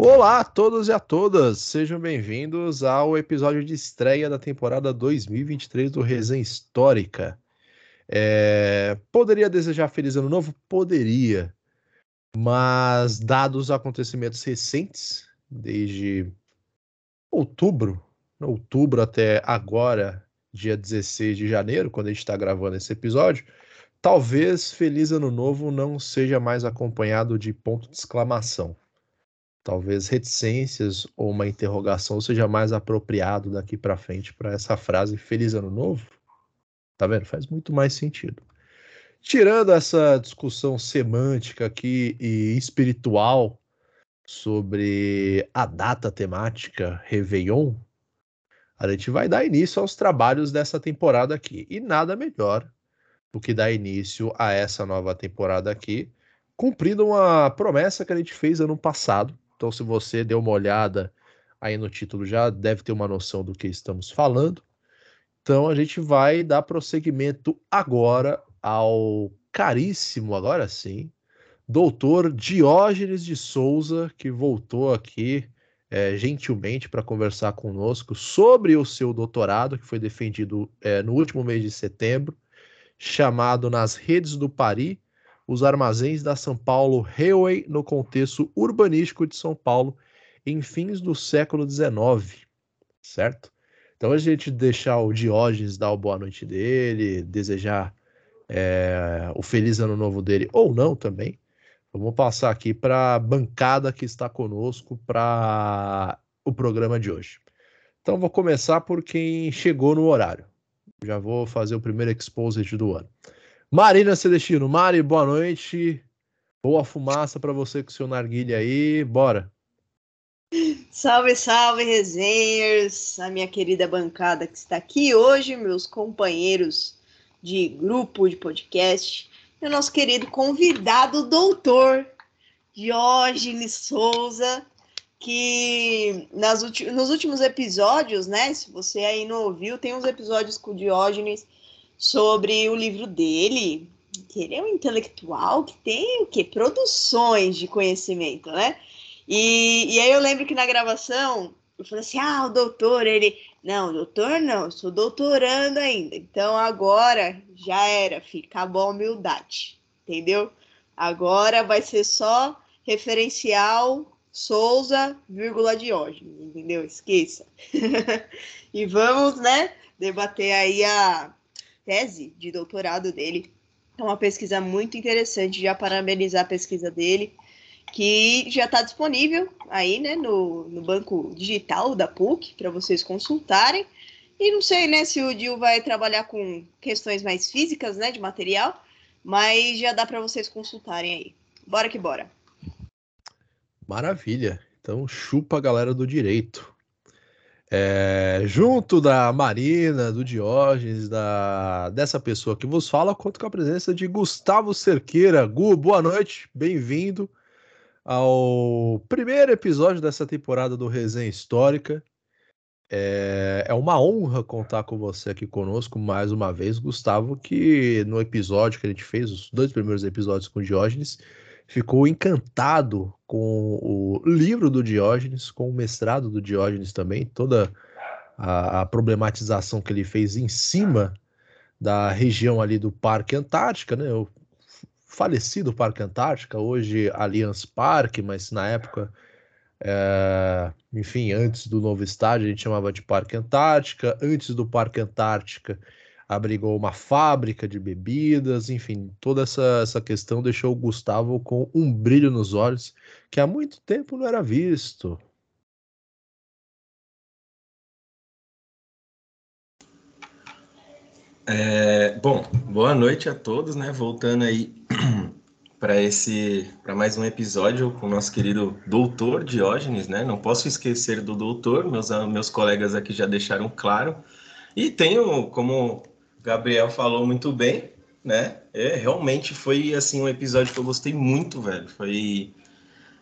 Olá a todos e a todas, sejam bem-vindos ao episódio de estreia da temporada 2023 do Resenha Histórica. É... Poderia desejar feliz ano novo? Poderia, mas dados os acontecimentos recentes, desde outubro, outubro até agora, dia 16 de janeiro, quando a gente está gravando esse episódio, talvez Feliz Ano Novo não seja mais acompanhado de ponto de exclamação. Talvez reticências ou uma interrogação seja mais apropriado daqui para frente para essa frase Feliz Ano Novo. Tá vendo? Faz muito mais sentido. Tirando essa discussão semântica aqui e espiritual sobre a data temática Réveillon, a gente vai dar início aos trabalhos dessa temporada aqui. E nada melhor do que dar início a essa nova temporada aqui, cumprindo uma promessa que a gente fez ano passado. Então, se você deu uma olhada aí no título, já deve ter uma noção do que estamos falando. Então, a gente vai dar prosseguimento agora ao caríssimo, agora sim, doutor Diógenes de Souza, que voltou aqui é, gentilmente para conversar conosco sobre o seu doutorado, que foi defendido é, no último mês de setembro, chamado Nas Redes do Paris, os armazéns da São Paulo Railway no contexto urbanístico de São Paulo em fins do século XIX, certo? Então a gente deixar o Diógenes dar o boa noite dele, desejar é, o feliz ano novo dele ou não também. Vamos passar aqui para a bancada que está conosco para o programa de hoje. Então vou começar por quem chegou no horário. Já vou fazer o primeiro exposed do ano. Marina Celestino. Mari, boa noite. Boa fumaça para você com o seu narguilha aí. Bora. Salve, salve, resenhers. A minha querida bancada que está aqui hoje, meus companheiros de grupo de podcast e o nosso querido convidado, doutor Diógenes Souza, que nas nos últimos episódios, né? Se você aí não ouviu, tem uns episódios com o Diógenes sobre o livro dele, que ele é um intelectual que tem o quê? Produções de conhecimento, né? E, e aí eu lembro que na gravação eu falei assim: ah, o doutor, ele. Não, doutor não, sou doutorando ainda. Então agora já era, fica a humildade, entendeu? Agora vai ser só referencial Souza, vírgula Diógenes, entendeu? Esqueça. e vamos, né, debater aí a tese de doutorado dele. É uma pesquisa muito interessante, já parabenizar a pesquisa dele que já está disponível aí, né, no, no banco digital da PUC para vocês consultarem. E não sei, né, se o Dil vai trabalhar com questões mais físicas, né, de material, mas já dá para vocês consultarem aí. Bora que bora. Maravilha. Então chupa a galera do direito. É, junto da Marina, do Diógenes, da, dessa pessoa que vos fala, conto com a presença de Gustavo Cerqueira. Gu, boa noite, bem-vindo ao primeiro episódio dessa temporada do Resenha Histórica. É, é, uma honra contar com você aqui conosco mais uma vez, Gustavo, que no episódio que a gente fez, os dois primeiros episódios com o Diógenes, ficou encantado com o livro do Diógenes, com o mestrado do Diógenes também, toda a, a problematização que ele fez em cima da região ali do Parque Antártica, né? O falecido Parque Antártica, hoje Allianz Parque, mas na época, é, enfim, antes do novo estádio a gente chamava de Parque Antártica, antes do Parque Antártica abrigou uma fábrica de bebidas, enfim, toda essa, essa questão deixou o Gustavo com um brilho nos olhos que há muito tempo não era visto. É, bom, boa noite a todos, né? Voltando aí para esse, para mais um episódio com o nosso querido doutor Diógenes, né? Não posso esquecer do doutor, meus meus colegas aqui já deixaram claro. E tenho, como Gabriel falou muito bem, né? É, realmente foi assim um episódio que eu gostei muito, velho. Foi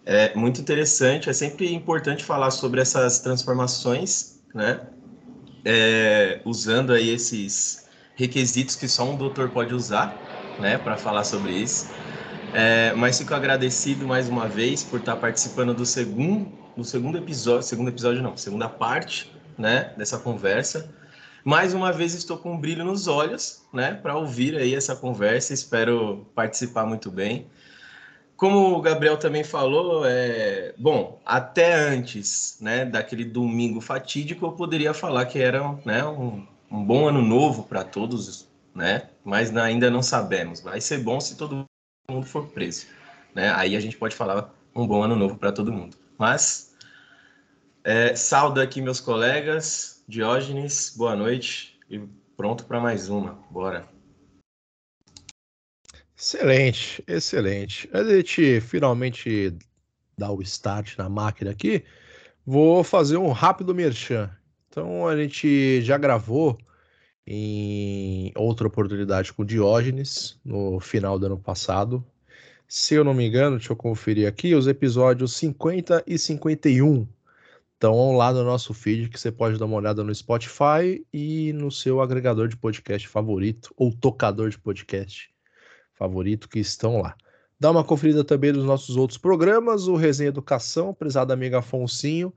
é, muito interessante. É sempre importante falar sobre essas transformações, né? É, usando aí esses requisitos que só um doutor pode usar, né, para falar sobre isso. É, mas fico agradecido mais uma vez por estar participando do segundo, no segundo episódio, segundo episódio não, segunda parte, né, dessa conversa. Mais uma vez estou com um brilho nos olhos, né, para ouvir aí essa conversa. Espero participar muito bem. Como o Gabriel também falou, é bom, até antes, né, daquele domingo fatídico, eu poderia falar que era, né, um, um bom ano novo para todos, né? Mas ainda não sabemos. Vai ser bom se todo mundo for preso, né? Aí a gente pode falar um bom ano novo para todo mundo. Mas é, saldo aqui meus colegas, Diógenes, boa noite e pronto para mais uma. Bora. Excelente, excelente. A gente finalmente dar o start na máquina aqui, vou fazer um rápido merchan. Então a gente já gravou em outra oportunidade com Diógenes no final do ano passado. Se eu não me engano, deixa eu conferir aqui, os episódios 50 e 51 então, lá no nosso feed que você pode dar uma olhada no Spotify e no seu agregador de podcast favorito ou tocador de podcast favorito que estão lá. Dá uma conferida também nos nossos outros programas, o Resenha Educação, prezado amigo Afonsinho,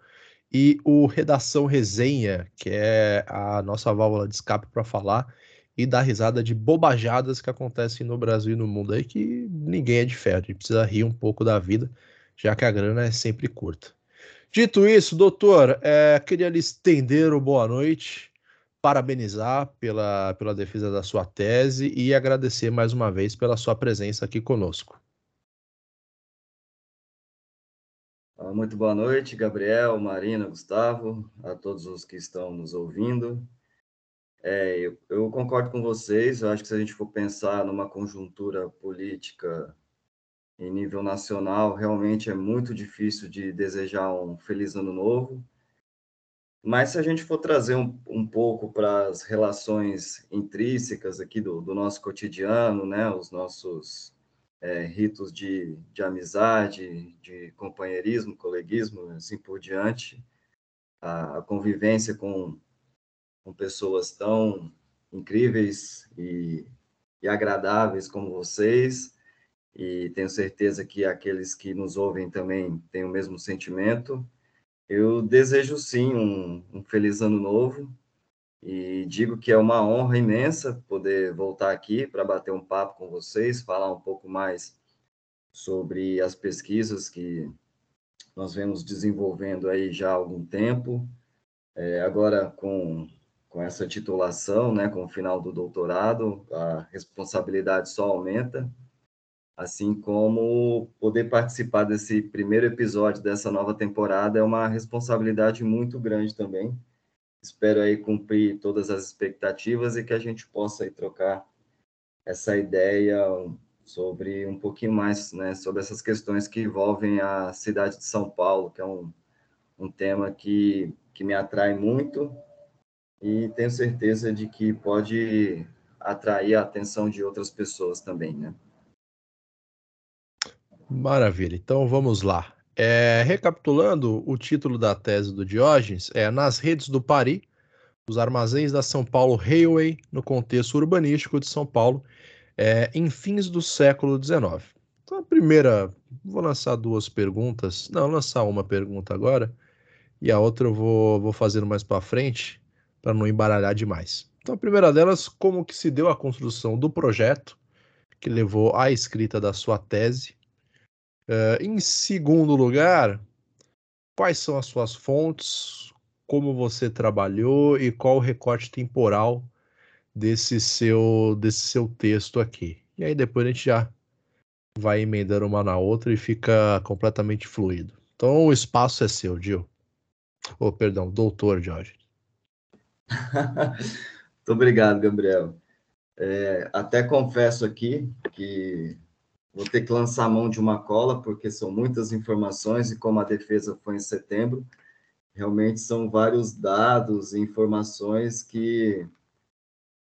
e o Redação Resenha, que é a nossa válvula de escape para falar e dar risada de bobajadas que acontecem no Brasil e no mundo aí, que ninguém é de ferro, a gente precisa rir um pouco da vida, já que a grana é sempre curta. Dito isso, doutor, é, queria lhe estender o boa noite, parabenizar pela, pela defesa da sua tese e agradecer mais uma vez pela sua presença aqui conosco. Ah, muito boa noite, Gabriel, Marina, Gustavo, a todos os que estão nos ouvindo. É, eu, eu, concordo com vocês, eu acho que se a gente for pensar numa conjuntura política em nível nacional, realmente é muito difícil de desejar um feliz ano novo. Mas se a gente for trazer um, um pouco para as relações intrínsecas aqui do, do, nosso cotidiano, né, os nossos é, ritos de, de amizade, de companheirismo, coleguismo, assim por diante, a, a convivência com, com pessoas tão incríveis e, e agradáveis como vocês, e tenho certeza que aqueles que nos ouvem também têm o mesmo sentimento. Eu desejo sim um, um feliz ano novo e digo que é uma honra imensa poder voltar aqui para bater um papo com vocês, falar um pouco mais sobre as pesquisas que nós vemos desenvolvendo aí já há algum tempo. É, agora com, com essa titulação, né, com o final do doutorado, a responsabilidade só aumenta assim como poder participar desse primeiro episódio dessa nova temporada é uma responsabilidade muito grande também. Espero aí cumprir todas as expectativas e que a gente possa aí trocar essa ideia sobre um pouquinho mais, né, sobre essas questões que envolvem a cidade de São Paulo, que é um, um tema que, que me atrai muito e tenho certeza de que pode atrair a atenção de outras pessoas também, né? Maravilha, então vamos lá. É, recapitulando, o título da tese do Diógenes é Nas redes do Pari, os armazéns da São Paulo Railway no contexto urbanístico de São Paulo é, em fins do século XIX. Então, a primeira, vou lançar duas perguntas, não, lançar uma pergunta agora e a outra eu vou, vou fazendo mais para frente para não embaralhar demais. Então, a primeira delas, como que se deu a construção do projeto que levou à escrita da sua tese Uh, em segundo lugar, quais são as suas fontes, como você trabalhou e qual o recorte temporal desse seu, desse seu texto aqui. E aí depois a gente já vai emendando uma na outra e fica completamente fluido. Então o espaço é seu, Gil. Oh, perdão, doutor Jorge. Muito obrigado, Gabriel. É, até confesso aqui que Vou ter que lançar a mão de uma cola, porque são muitas informações, e como a defesa foi em setembro, realmente são vários dados e informações que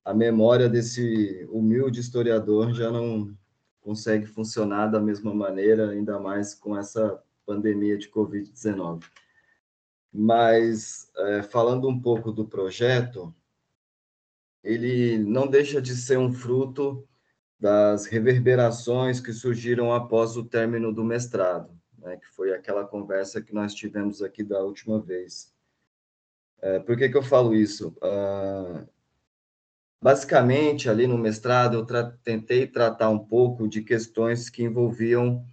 a memória desse humilde historiador já não consegue funcionar da mesma maneira, ainda mais com essa pandemia de Covid-19. Mas, é, falando um pouco do projeto, ele não deixa de ser um fruto das reverberações que surgiram após o término do mestrado. né, que foi aquela conversa que nós tivemos aqui da última vez. É, por que, que eu falo isso? Uh, basicamente, ali no mestrado, eu tra tentei tratar um pouco de questões que envolviam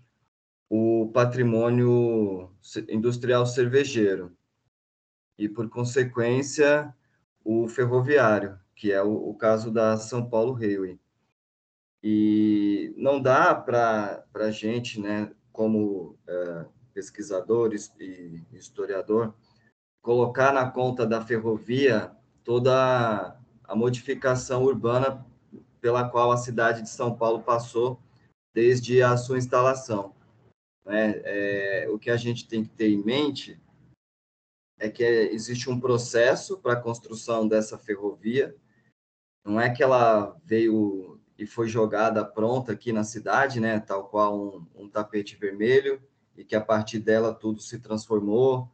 o patrimônio industrial cervejeiro e, por consequência, o ferroviário, que é o, o caso da São Paulo Railway. E não dá para a gente, né, como é, pesquisadores e historiador, colocar na conta da ferrovia toda a modificação urbana pela qual a cidade de São Paulo passou desde a sua instalação. Né? É, o que a gente tem que ter em mente é que existe um processo para a construção dessa ferrovia. Não é que ela veio e foi jogada pronta aqui na cidade, né? Tal qual um, um tapete vermelho e que a partir dela tudo se transformou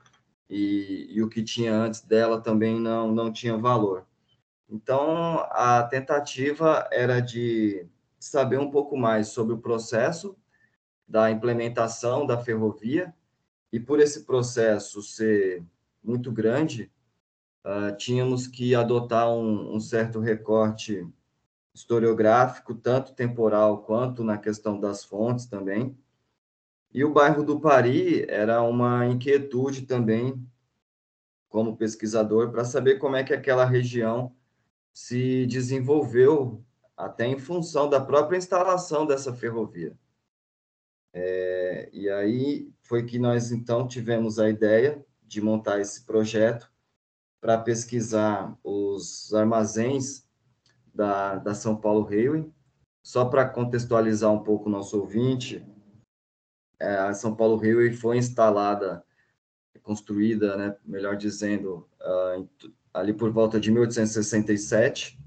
e, e o que tinha antes dela também não não tinha valor. Então a tentativa era de saber um pouco mais sobre o processo da implementação da ferrovia e por esse processo ser muito grande, uh, tínhamos que adotar um, um, certo recorte historiográfico, tanto temporal quanto na questão das fontes também. E o bairro do Pari era uma inquietude também, como pesquisador, para saber como é que aquela região se desenvolveu até em função da própria instalação dessa ferrovia. É, e aí foi que nós então tivemos a ideia de montar esse projeto para pesquisar os armazéns da, da São Paulo Railway. Só para contextualizar um pouco o nosso ouvinte, é, a São Paulo Railway foi instalada, construída, né, melhor dizendo, uh, ali por volta de 1867.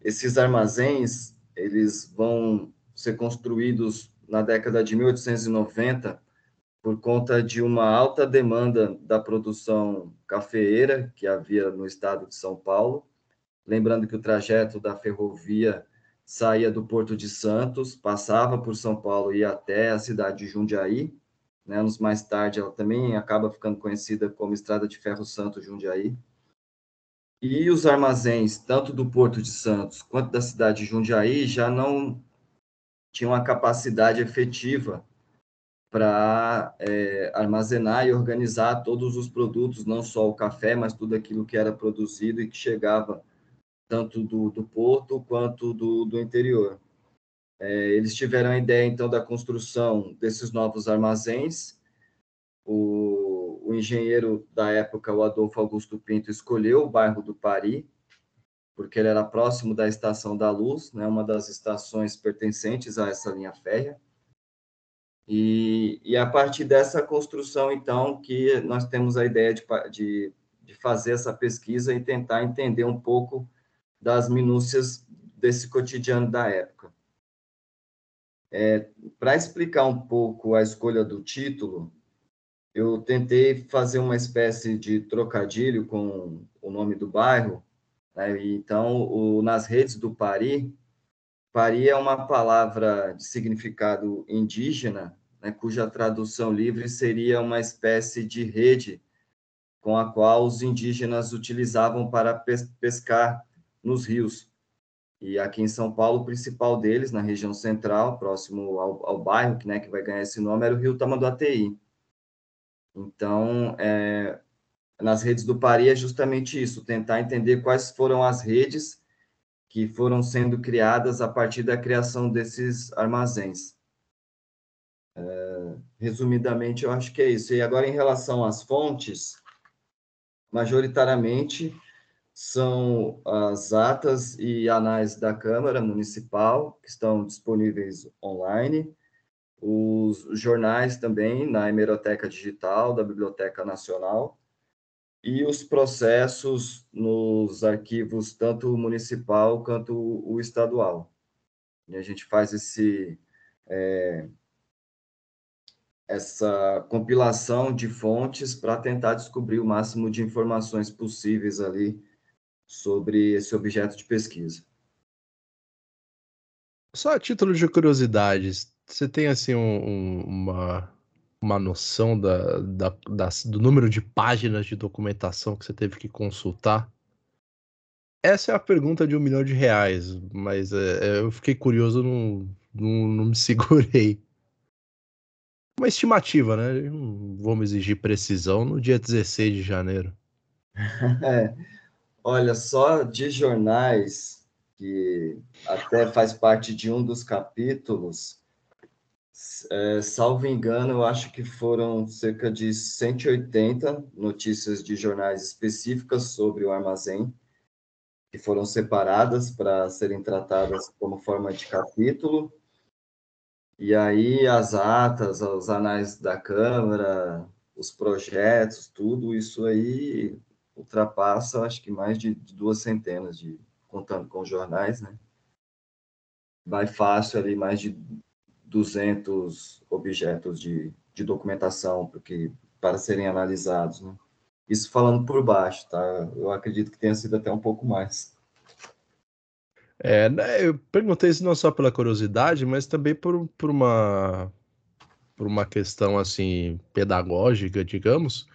Esses armazéns, eles vão ser construídos na década de 1890 por conta de uma alta demanda da produção cafeeira que havia no estado de São Paulo. Lembrando que o trajeto da ferrovia saía do Porto de Santos, passava por São Paulo e ia até a cidade de Jundiaí. Né? Anos mais tarde, ela também acaba ficando conhecida como Estrada de Ferro Santo Jundiaí. E os armazéns, tanto do Porto de Santos quanto da cidade de Jundiaí, já não tinham a capacidade efetiva para é, armazenar e organizar todos os produtos, não só o café, mas tudo aquilo que era produzido e que chegava tanto do, do porto quanto do, do interior. É, eles tiveram a ideia, então, da construção desses novos armazéns. O, o engenheiro da época, o Adolfo Augusto Pinto, escolheu o bairro do Pari, porque ele era próximo da Estação da Luz, né, uma das estações pertencentes a essa linha férrea. E, e a partir dessa construção, então, que nós temos a ideia de, de, de fazer essa pesquisa e tentar entender um pouco das minúcias desse cotidiano da época. É, Para explicar um pouco a escolha do título, eu tentei fazer uma espécie de trocadilho com o nome do bairro. Né? Então, o, nas redes do Pari, Pari é uma palavra de significado indígena né, cuja tradução livre seria uma espécie de rede com a qual os indígenas utilizavam para pescar nos rios. E aqui em São Paulo, o principal deles, na região central, próximo ao, ao bairro né, que vai ganhar esse nome, era o rio Tamanduateí. Então, é, nas redes do Pari é justamente isso, tentar entender quais foram as redes que foram sendo criadas a partir da criação desses armazéns. É, resumidamente, eu acho que é isso. E agora, em relação às fontes, majoritariamente são as atas e anais da Câmara Municipal, que estão disponíveis online, os jornais também na hemeroteca digital da Biblioteca Nacional, e os processos nos arquivos tanto municipal quanto o estadual. E a gente faz esse é, essa compilação de fontes para tentar descobrir o máximo de informações possíveis ali sobre esse objeto de pesquisa. Só a título de curiosidade, você tem assim um, um, uma uma noção da, da, da, do número de páginas de documentação que você teve que consultar? Essa é a pergunta de um milhão de reais, mas é, é eu fiquei curioso, não, não, não me segurei. Uma estimativa, né? Não vamos exigir precisão no dia 16 de janeiro. Olha, só de jornais, que até faz parte de um dos capítulos, é, salvo engano, eu acho que foram cerca de 180 notícias de jornais específicas sobre o armazém, que foram separadas para serem tratadas como forma de capítulo. E aí as atas, os anais da Câmara, os projetos, tudo isso aí ultrapassa, acho que mais de duas centenas de contando com os jornais, né? Vai fácil ali mais de 200 objetos de, de documentação porque, para serem analisados, né? Isso falando por baixo, tá? Eu acredito que tenha sido até um pouco mais. É, né, eu perguntei isso não só pela curiosidade, mas também por, por uma por uma questão assim pedagógica, digamos,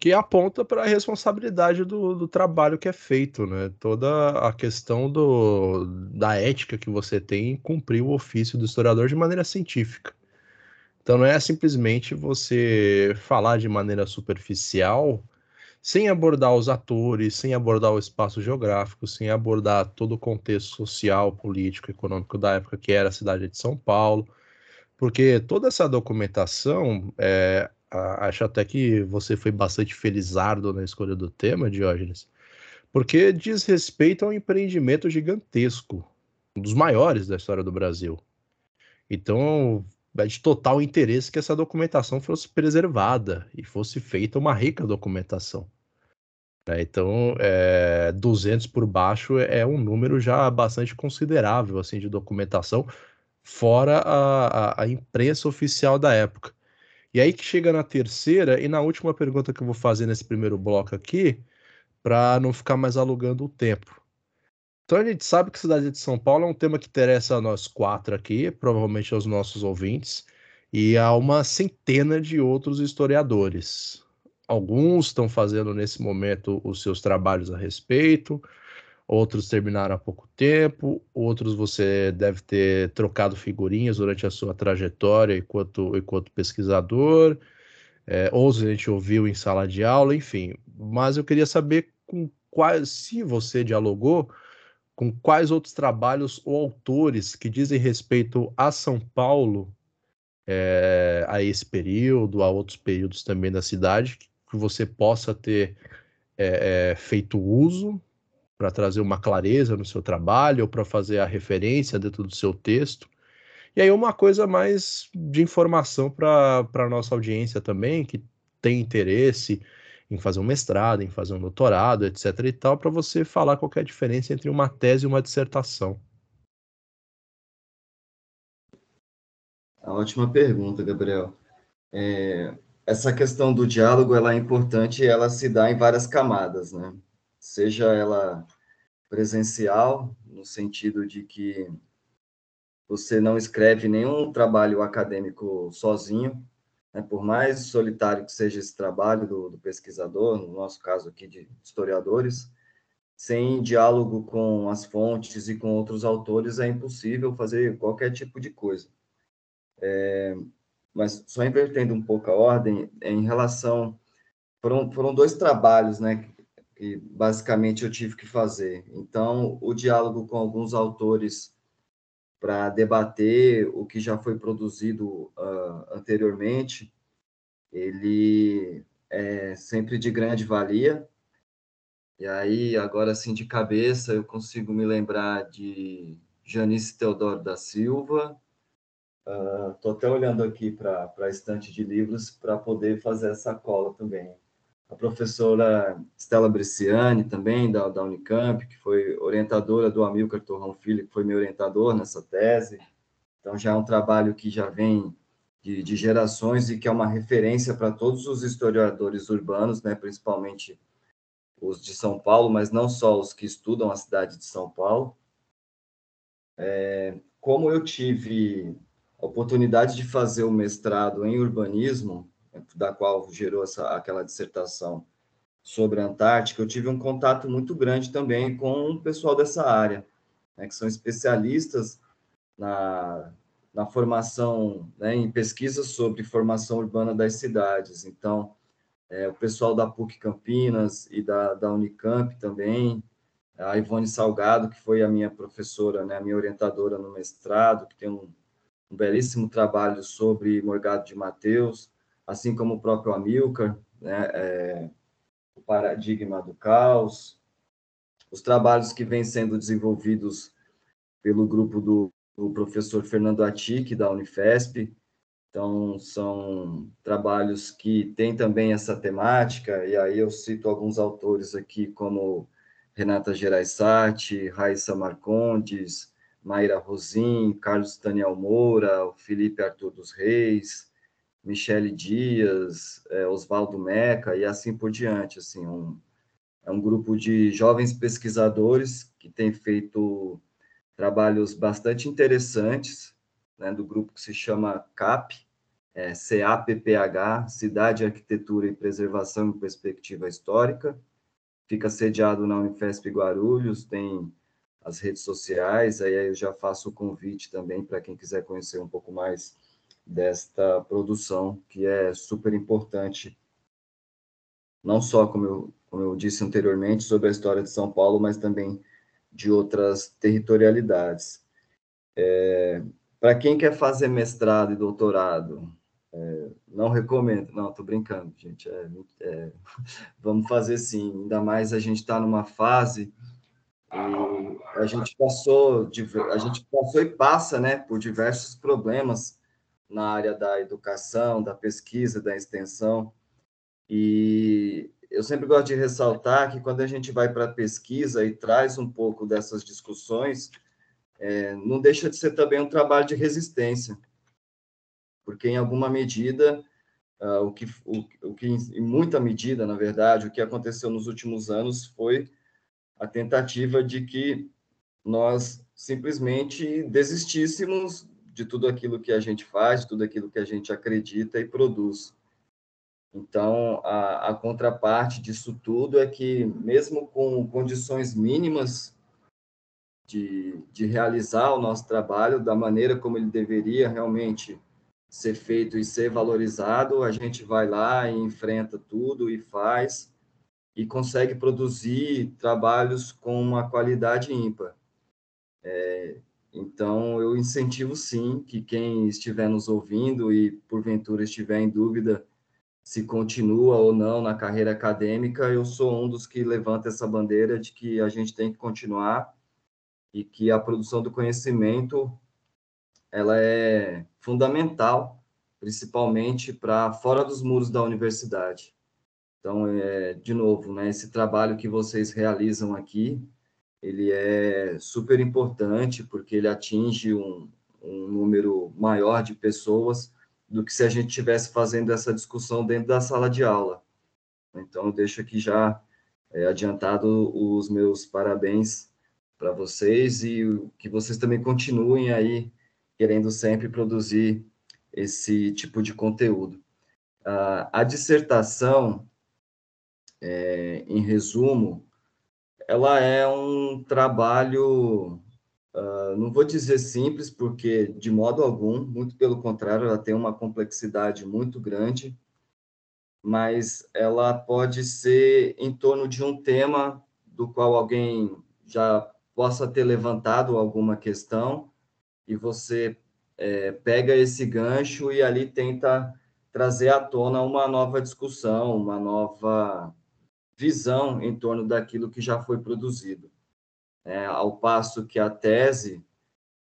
que aponta para a responsabilidade do, do, trabalho que é feito, né? Toda a questão do, da ética que você tem em cumprir o ofício do historiador de maneira científica. Então não é simplesmente você falar de maneira superficial, sem abordar os atores, sem abordar o espaço geográfico, sem abordar todo o contexto social, político, econômico da época que era a cidade de São Paulo, porque toda essa documentação é, acho até que você foi bastante felizardo na escolha do tema, Diógenes, porque diz respeito a um empreendimento gigantesco, um dos maiores da história do Brasil. Então, é de total interesse que essa documentação fosse preservada e fosse feita uma rica documentação. É, então, é, 200 por baixo é um número já bastante considerável assim de documentação, fora a, a, a imprensa oficial da época. E aí que chega na terceira e na última pergunta que eu vou fazer nesse primeiro bloco aqui, para não ficar mais alugando o tempo. Então a gente sabe que cidade de São Paulo é um tema que interessa a nós quatro aqui, provavelmente aos nossos ouvintes, e a uma centena de outros historiadores. Alguns estão fazendo nesse momento os seus trabalhos a respeito, outros terminaram há pouco tempo, outros você deve ter trocado figurinhas durante a sua trajetória enquanto, enquanto pesquisador, é, outros a gente ouviu em sala de aula, enfim. Mas eu queria saber com quais, se você dialogou com quais outros trabalhos ou autores que dizem respeito a São Paulo, é, a esse período, a outros períodos também da cidade, que você possa ter é, é feito uso para trazer uma clareza no seu trabalho ou para fazer a referência dentro do seu texto. E aí uma coisa mais de informação para a nossa audiência também, que tem interesse em fazer um mestrado, em fazer um doutorado, etc. e tal, para você falar qual é a diferença entre uma tese e uma dissertação. Ótima pergunta, Gabriel. É, essa questão do diálogo ela é importante e ela se dá em várias camadas, né? Seja ela presencial, no sentido de que você não escreve nenhum trabalho acadêmico sozinho, né? por mais solitário que seja esse trabalho do, do pesquisador, no nosso caso aqui de historiadores, sem diálogo com as fontes e com outros autores, é impossível fazer qualquer tipo de coisa. É, mas só invertendo um pouco a ordem, em relação. Foram, foram dois trabalhos né, basicamente eu tive que fazer. Então, o diálogo com alguns autores para debater o que já foi produzido uh, anteriormente, ele é sempre de grande valia. E aí, agora assim de cabeça, eu consigo me lembrar de Janice Teodoro da Silva. Estou uh, até olhando aqui para a estante de livros para poder fazer essa cola também a professora Stella Bresciani, também, da, da Unicamp, que foi orientadora do Amilcar Torrão Filho, que foi meu orientador nessa tese. Então, já é um trabalho que já vem de, de gerações e que é uma referência para todos os historiadores urbanos, né, principalmente os de São Paulo, mas não só os que estudam a cidade de São Paulo. É, como eu tive a oportunidade de fazer o mestrado em urbanismo, da qual gerou essa, aquela dissertação sobre a Antártica, eu tive um contato muito grande também com o pessoal dessa área, né, que são especialistas na, na formação, né, em pesquisas sobre formação urbana das cidades. Então, é, o pessoal da PUC Campinas e da, da Unicamp também, a Ivone Salgado, que foi a minha professora, né, a minha orientadora no mestrado, que tem um, um belíssimo trabalho sobre Morgado de Mateus, assim como o próprio Amilcar, né, é, o paradigma do caos, os trabalhos que vêm sendo desenvolvidos pelo grupo do, do professor Fernando Atic, da Unifesp. Então, são trabalhos que têm também essa temática, e aí eu cito alguns autores aqui, como Renata Geraisati, Raissa Marcondes, Mayra Rosim, Carlos Daniel Moura, Felipe Arthur dos Reis, Michele Dias, é, Oswaldo Meca e assim por diante. Assim, um, é um grupo de jovens pesquisadores que tem feito trabalhos bastante interessantes, né, do grupo que se chama CAP, é, CAPPH, Cidade, Arquitetura e Preservação em Perspectiva Histórica. Fica sediado na Unifesp Guarulhos, tem as redes sociais, aí eu já faço o convite também para quem quiser conhecer um pouco mais desta produção, que é super importante, não só, como eu, como eu disse anteriormente, sobre a história de São Paulo, mas também de outras territorialidades. É, Para quem quer fazer mestrado e doutorado, é, não recomendo, não, estou brincando, gente. É, é, vamos fazer sim, ainda mais a gente está numa fase a gente passou, a gente passou e passa, né, por diversos problemas na área da educação, da pesquisa, da extensão. E eu sempre gosto de ressaltar que quando a gente vai para a pesquisa e traz um pouco dessas discussões, é, não deixa de ser também um trabalho de resistência, porque em alguma medida, uh, o, que, o, o que, em muita medida, na verdade, o que aconteceu nos últimos anos foi a tentativa de que nós simplesmente desistíssemos de tudo aquilo que a gente faz, de tudo aquilo que a gente acredita e produz. Então, a, a contraparte disso tudo é que, mesmo com condições mínimas de, de realizar o nosso trabalho da maneira como ele deveria realmente ser feito e ser valorizado, a gente vai lá e enfrenta tudo e faz e consegue produzir trabalhos com uma qualidade ímpar. É, então, eu incentivo sim que quem estiver nos ouvindo e porventura estiver em dúvida se continua ou não na carreira acadêmica, eu sou um dos que levanta essa bandeira de que a gente tem que continuar e que a produção do conhecimento ela é fundamental, principalmente para fora dos muros da universidade. Então, é, de novo, né, esse trabalho que vocês realizam aqui, ele é super importante porque ele atinge um, um número maior de pessoas do que se a gente estivesse fazendo essa discussão dentro da sala de aula. Então, deixo aqui já é, adiantado os meus parabéns para vocês e que vocês também continuem aí querendo sempre produzir esse tipo de conteúdo. Uh, a dissertação, é, em resumo, ela é um trabalho, uh, não vou dizer simples, porque de modo algum, muito pelo contrário, ela tem uma complexidade muito grande, mas ela pode ser em torno de um tema do qual alguém já possa ter levantado alguma questão e você é, pega esse gancho e ali tenta trazer à tona uma nova discussão, uma nova visão em torno daquilo que já foi produzido. É, ao passo que a tese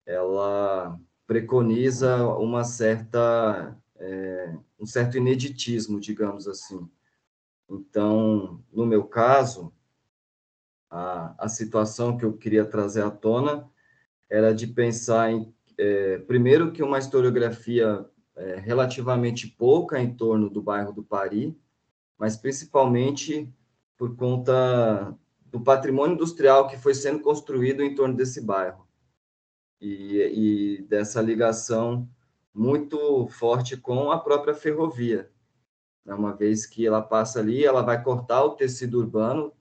ela preconiza uma certa é, um certo ineditismo, digamos assim. Então, no meu caso, a, a situação que eu queria trazer à tona era de pensar em, é, primeiro, que uma historiografia é, relativamente pouca em torno do bairro do Pari, mas principalmente por conta do patrimônio industrial que foi sendo construído em torno desse bairro e, e dessa ligação muito forte com a própria ferrovia. Né? Uma vez que ela passa ali, ela vai cortar o tecido urbano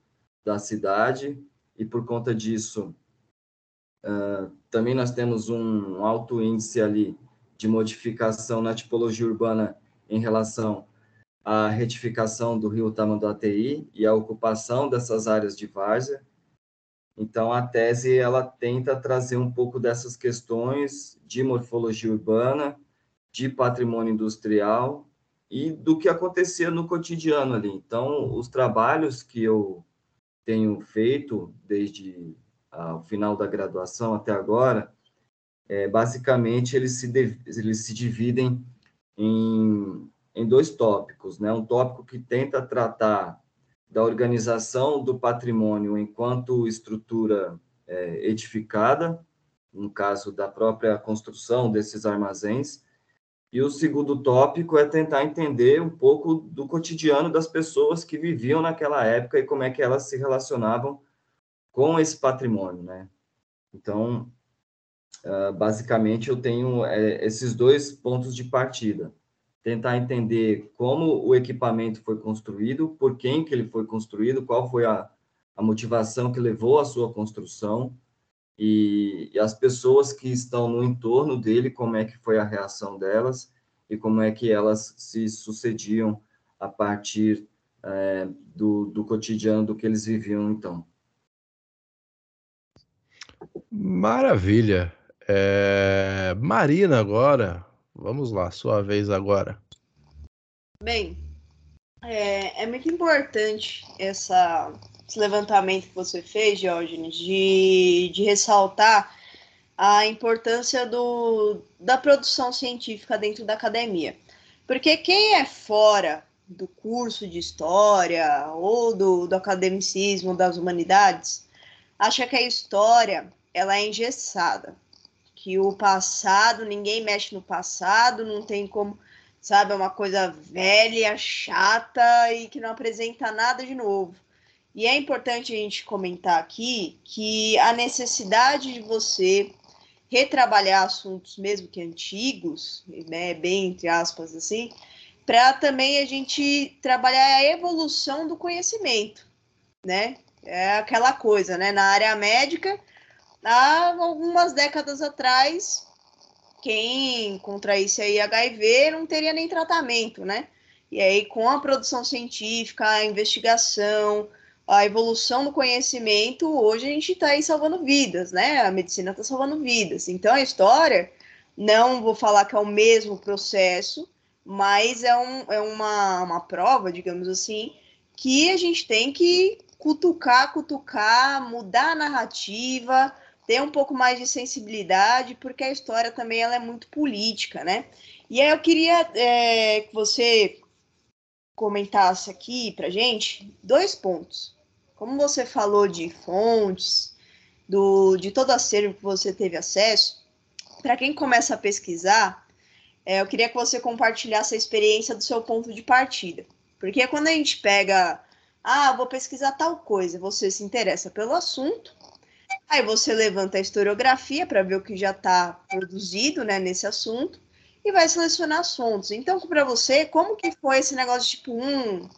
da cidade, e por conta disso, uh, também nós temos um alto índice ali de modificação na tipologia urbana em relação à retificação do rio Tamanduateí e a ocupação dessas áreas de várzea. Então, a tese ela tenta trazer um pouco dessas questões de morfologia urbana, de patrimônio industrial e do que acontecia no cotidiano ali. Então, os trabalhos que eu tenho feito desde ah, o final da graduação até agora, é, basicamente eles se, eles se dividem em, em dois tópicos, né? Um tópico que tenta tratar da organização do patrimônio enquanto estrutura é, edificada, no caso da própria construção desses armazéns, e o segundo tópico é tentar entender um pouco do cotidiano das pessoas que viviam naquela época e como é que elas se relacionavam com esse patrimônio, né? Então, uh, basicamente, eu tenho é, esses dois pontos de partida. Tentar entender como o equipamento foi construído, por quem que ele foi construído, qual foi a, a motivação que levou à sua construção, e, e, as pessoas que estão no entorno dele, como é que foi a reação delas e como é que elas se sucediam a partir é, do, do cotidiano do que eles viviam então. Maravilha. É... Marina, agora, vamos lá, sua vez agora. Bem, é, é muito importante essa esse levantamento que você fez, Diógenes, de, de ressaltar a importância do, da produção científica dentro da academia. Porque quem é fora do curso de história ou do, do academicismo das humanidades acha que a história ela é engessada, que o passado, ninguém mexe no passado, não tem como, sabe, é uma coisa velha, chata e que não apresenta nada de novo. E é importante a gente comentar aqui que a necessidade de você retrabalhar assuntos mesmo que antigos, né, bem entre aspas assim, para também a gente trabalhar a evolução do conhecimento, né? É aquela coisa, né? Na área médica, há algumas décadas atrás, quem contraísse aí HIV não teria nem tratamento, né? E aí, com a produção científica, a investigação, a evolução do conhecimento, hoje a gente está aí salvando vidas, né? A medicina está salvando vidas. Então, a história, não vou falar que é o mesmo processo, mas é, um, é uma, uma prova, digamos assim, que a gente tem que cutucar, cutucar, mudar a narrativa, ter um pouco mais de sensibilidade, porque a história também ela é muito política, né? E aí eu queria é, que você comentasse aqui para gente dois pontos. Como você falou de fontes, do, de todo acervo que você teve acesso, para quem começa a pesquisar, é, eu queria que você compartilhasse a experiência do seu ponto de partida. Porque quando a gente pega, ah, vou pesquisar tal coisa, você se interessa pelo assunto, aí você levanta a historiografia para ver o que já está produzido né, nesse assunto, e vai selecionar as fontes. Então, para você, como que foi esse negócio de tipo, um,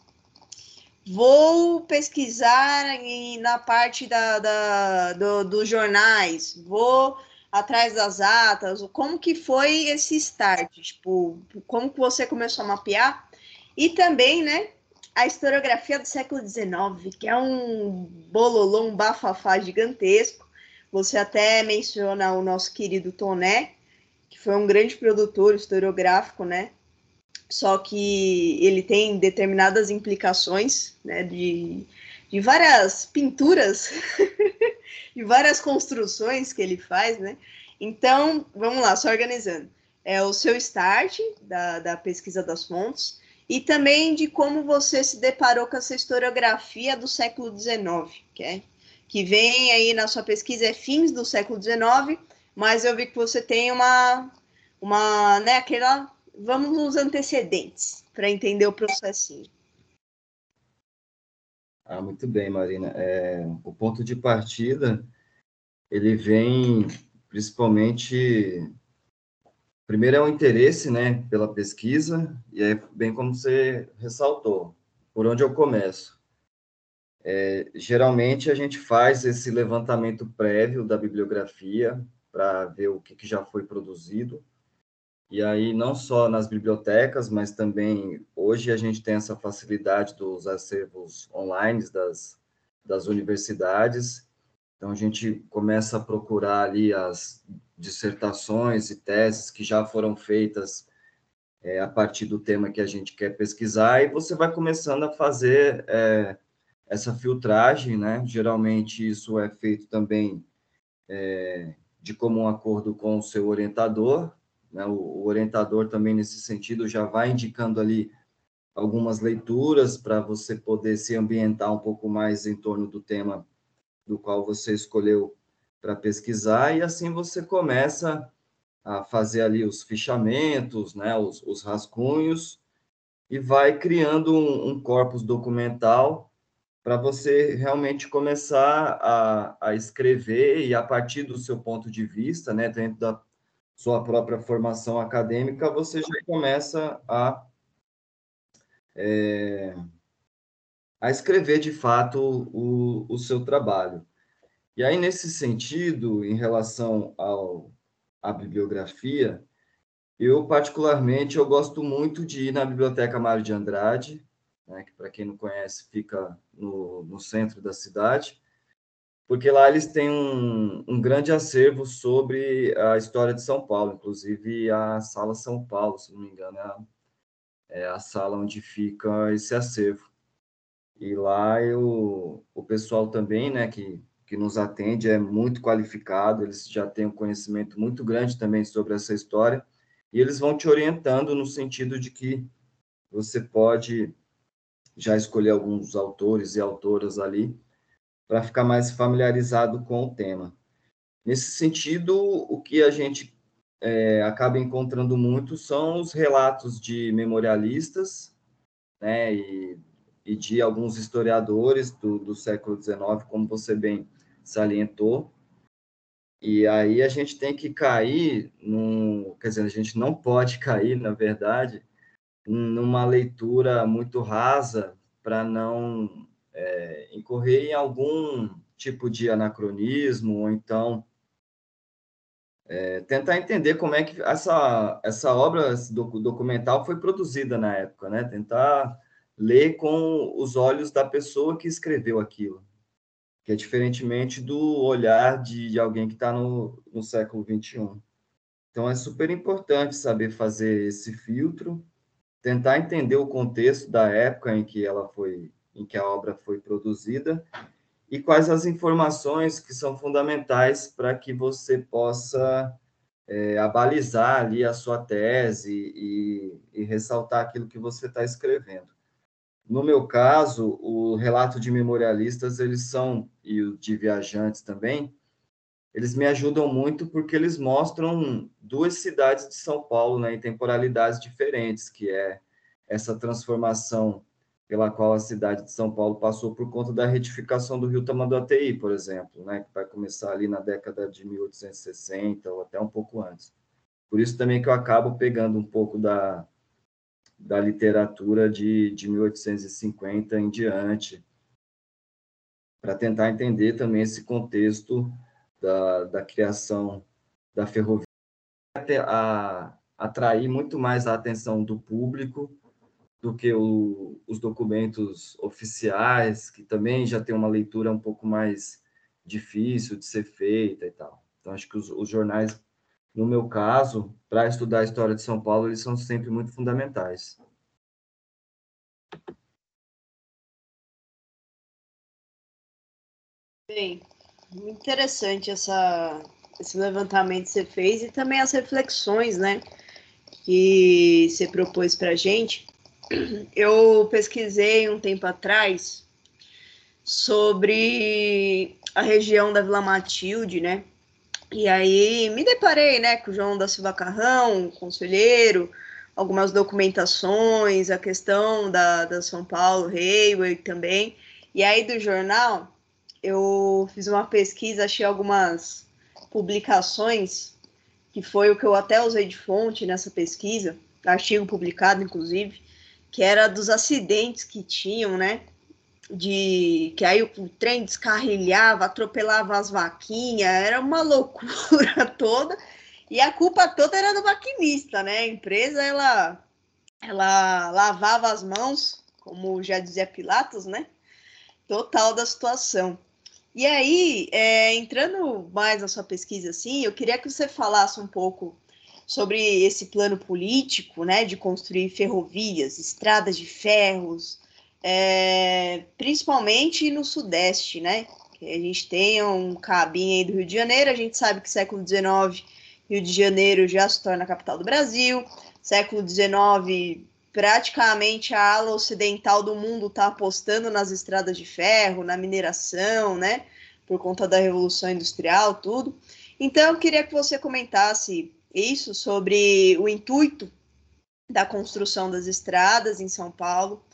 vou pesquisar em, na parte da, da do, dos jornais, vou atrás das atas, como que foi esse start, tipo, como que você começou a mapear, e também, né, a historiografia do século XIX, que é um bololô, um bafafá gigantesco, você até menciona o nosso querido Toné, que foi um grande produtor historiográfico, né? Só que ele tem determinadas implicações, né? De, de várias pinturas, de várias construções que ele faz, né? Então, vamos lá, só organizando. É o seu start da, da pesquisa das fontes e também de como você se deparou com essa historiografia do século XIX, que, é, que vem aí na sua pesquisa é fins do século XIX mas eu vi que você tem uma, uma, né, aquela, vamos nos antecedentes para entender o processinho. Ah, muito bem, Marina. É, o ponto de partida, ele vem principalmente primeiro é o interesse, né, pela pesquisa, e é bem como você ressaltou, por onde eu começo. É, geralmente a gente faz esse levantamento prévio da bibliografia para ver o que, que já foi produzido, e aí, não só nas bibliotecas, mas também hoje a gente tem essa facilidade dos acervos online das, das universidades. Então, a gente começa a procurar ali as dissertações e teses que já foram feitas é, a partir do tema que a gente quer pesquisar, e você vai começando a fazer é, essa filtragem, né? Geralmente, isso é feito também é, de comum acordo com o seu orientador, né? O, o orientador também, nesse sentido, já vai indicando ali algumas leituras para você poder se ambientar um pouco mais em torno do tema do qual você escolheu para pesquisar, e assim você começa a fazer ali os fichamentos, né, os, os rascunhos, e vai criando um, um corpus documental para você realmente começar a, a escrever e a partir do seu ponto de vista, né, dentro da sua própria formação acadêmica, você já começa a, é, a escrever de fato o, o seu trabalho. E aí, nesse sentido, em relação ao, à bibliografia, eu, particularmente, eu gosto muito de ir na Biblioteca Mário de Andrade, né, que, para quem não conhece, fica no, no centro da cidade, porque lá eles têm um, um, grande acervo sobre a história de São Paulo, inclusive a Sala São Paulo, se não me engano, é a, é a sala onde fica esse acervo. E lá eu, o pessoal também, né, que, que nos atende é muito qualificado, eles já têm um conhecimento muito grande também sobre essa história, e eles vão te orientando no sentido de que você pode já escolher alguns autores e autoras ali, para ficar mais familiarizado com o tema. Nesse sentido, o que a gente é, acaba encontrando muito são os relatos de memorialistas, né, e, e de alguns historiadores do, do século XIX, como você bem salientou, e aí a gente tem que cair num, quer dizer, a gente não pode cair, na verdade, numa leitura muito rasa para não é, incorrer em algum tipo de anacronismo, ou então é, tentar entender como é que essa, essa obra esse documental foi produzida na época, né? Tentar ler com os olhos da pessoa que escreveu aquilo, que é diferentemente do olhar de, de alguém que está no, no século XXI. Então, é super importante saber fazer esse filtro, tentar entender o contexto da época em que ela foi em que a obra foi produzida e quais as informações que são fundamentais para que você possa é, abalizar ali a sua tese e, e ressaltar aquilo que você está escrevendo. No meu caso, o relato de memorialistas, eles são, e o de viajantes também, eles me ajudam muito porque eles mostram duas cidades de São Paulo né, em temporalidades diferentes, que é essa transformação pela qual a cidade de São Paulo passou por conta da retificação do rio Tamanduateí, por exemplo, né, que vai começar ali na década de 1860 ou até um pouco antes. Por isso também que eu acabo pegando um pouco da, da literatura de, de 1850 em diante, para tentar entender também esse contexto da, da criação da ferrovia, a, atrair muito mais a atenção do público do que o, os documentos oficiais, que também já tem uma leitura um pouco mais difícil de ser feita e tal. Então, acho que os, os jornais, no meu caso, para estudar a história de São Paulo, eles são sempre muito fundamentais. Bem, interessante essa, esse levantamento que você fez e também as reflexões, né, que você propôs para a gente. Eu pesquisei um tempo atrás sobre a região da Vila Matilde, né? E aí me deparei, né, com o João da Silva Carrão, conselheiro, algumas documentações, a questão da, da São Paulo Railway também. E aí do jornal, eu fiz uma pesquisa, achei algumas publicações que foi o que eu até usei de fonte nessa pesquisa, artigo publicado, inclusive, que era dos acidentes que tinham, né? De que aí o trem descarrilhava, atropelava as vaquinhas, era uma loucura toda. E a culpa toda era do maquinista, né? A empresa ela ela lavava as mãos, como já dizia Pilatos, né? Total da situação. E aí, é, entrando mais na sua pesquisa, assim, eu queria que você falasse um pouco sobre esse plano político, né, de construir ferrovias, estradas de ferros, é, principalmente no Sudeste, né, que a gente tem um cabinho aí do Rio de Janeiro, a gente sabe que século XIX, Rio de Janeiro já se torna a capital do Brasil, século XIX, praticamente a ala ocidental do mundo está apostando nas estradas de ferro, na mineração, né, por conta da Revolução Industrial, tudo. Então, eu queria que você comentasse isso sobre o intuito da construção das estradas em São Paulo,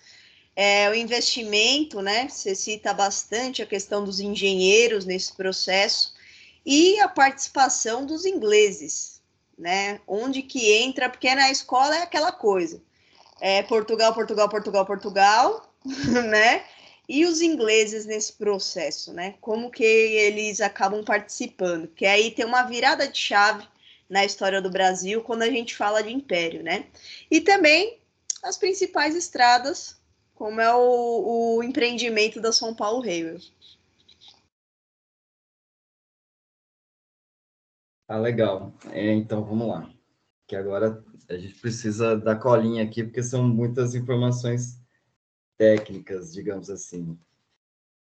é, o investimento, né? Você cita bastante a questão dos engenheiros nesse processo e a participação dos ingleses, né? Onde que entra, porque na escola é aquela coisa. É Portugal, Portugal, Portugal, Portugal, né? E os ingleses nesse processo, né? Como que eles acabam participando? Que aí tem uma virada de chave na história do Brasil quando a gente fala de império, né? E também as principais estradas, como é o, o empreendimento da São Paulo Railway. Ah, legal. É, então, vamos lá. Que agora a gente precisa da colinha aqui, porque são muitas informações técnicas, digamos assim.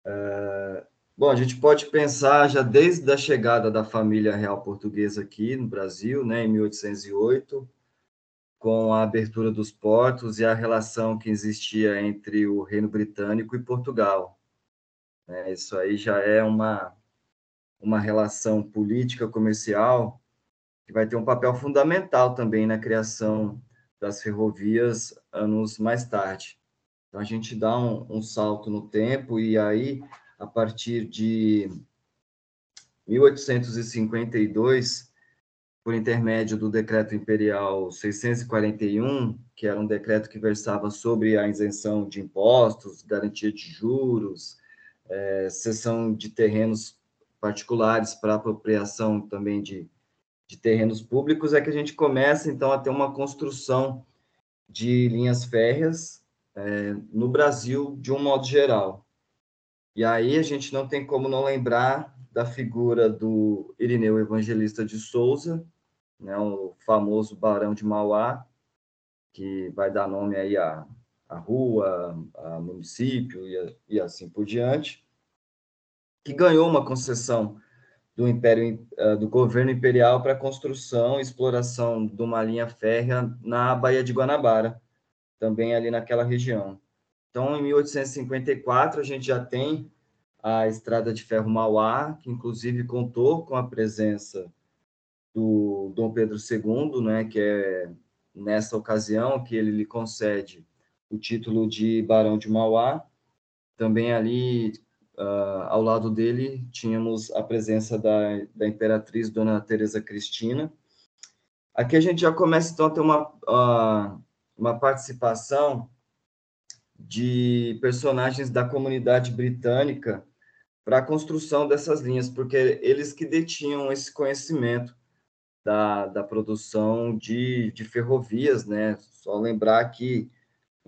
Uh, Bom, a gente pode pensar já desde a chegada da família real portuguesa aqui no Brasil, né, em 1808, com a abertura dos portos e a relação que existia entre o Reino Britânico e Portugal. É, isso aí já é uma, uma relação política comercial que vai ter um papel fundamental também na criação das ferrovias anos mais tarde. Então, a gente dá um, um salto no tempo e aí a partir de 1852, por intermédio do decreto imperial 641, que era um decreto que versava sobre a isenção de impostos, garantia de juros, é, cessão de terrenos particulares para apropriação também de, de terrenos públicos, é que a gente começa, então, a ter uma construção de linhas férreas é, no Brasil de um modo geral. E aí a gente não tem como não lembrar da figura do Irineu Evangelista de Souza, né, o famoso Barão de Mauá, que vai dar nome aí a, a rua, a município e, e assim por diante, que ganhou uma concessão do Império eh, do governo imperial para a construção e exploração de uma linha férrea na Baía de Guanabara, também ali naquela região. Então, em 1854, a gente já tem a Estrada de Ferro Mauá, que inclusive contou com a presença do Dom Pedro II, né, que é nessa ocasião que ele lhe concede o título de Barão de Mauá. Também ali, uh, ao lado dele, tínhamos a presença da, da Imperatriz Dona Teresa Cristina. Aqui a gente já começa, então, a ter uma, uh, uma participação de personagens da comunidade britânica para a construção dessas linhas, porque eles que detinham esse conhecimento da, da produção de, de ferrovias, né? Só lembrar que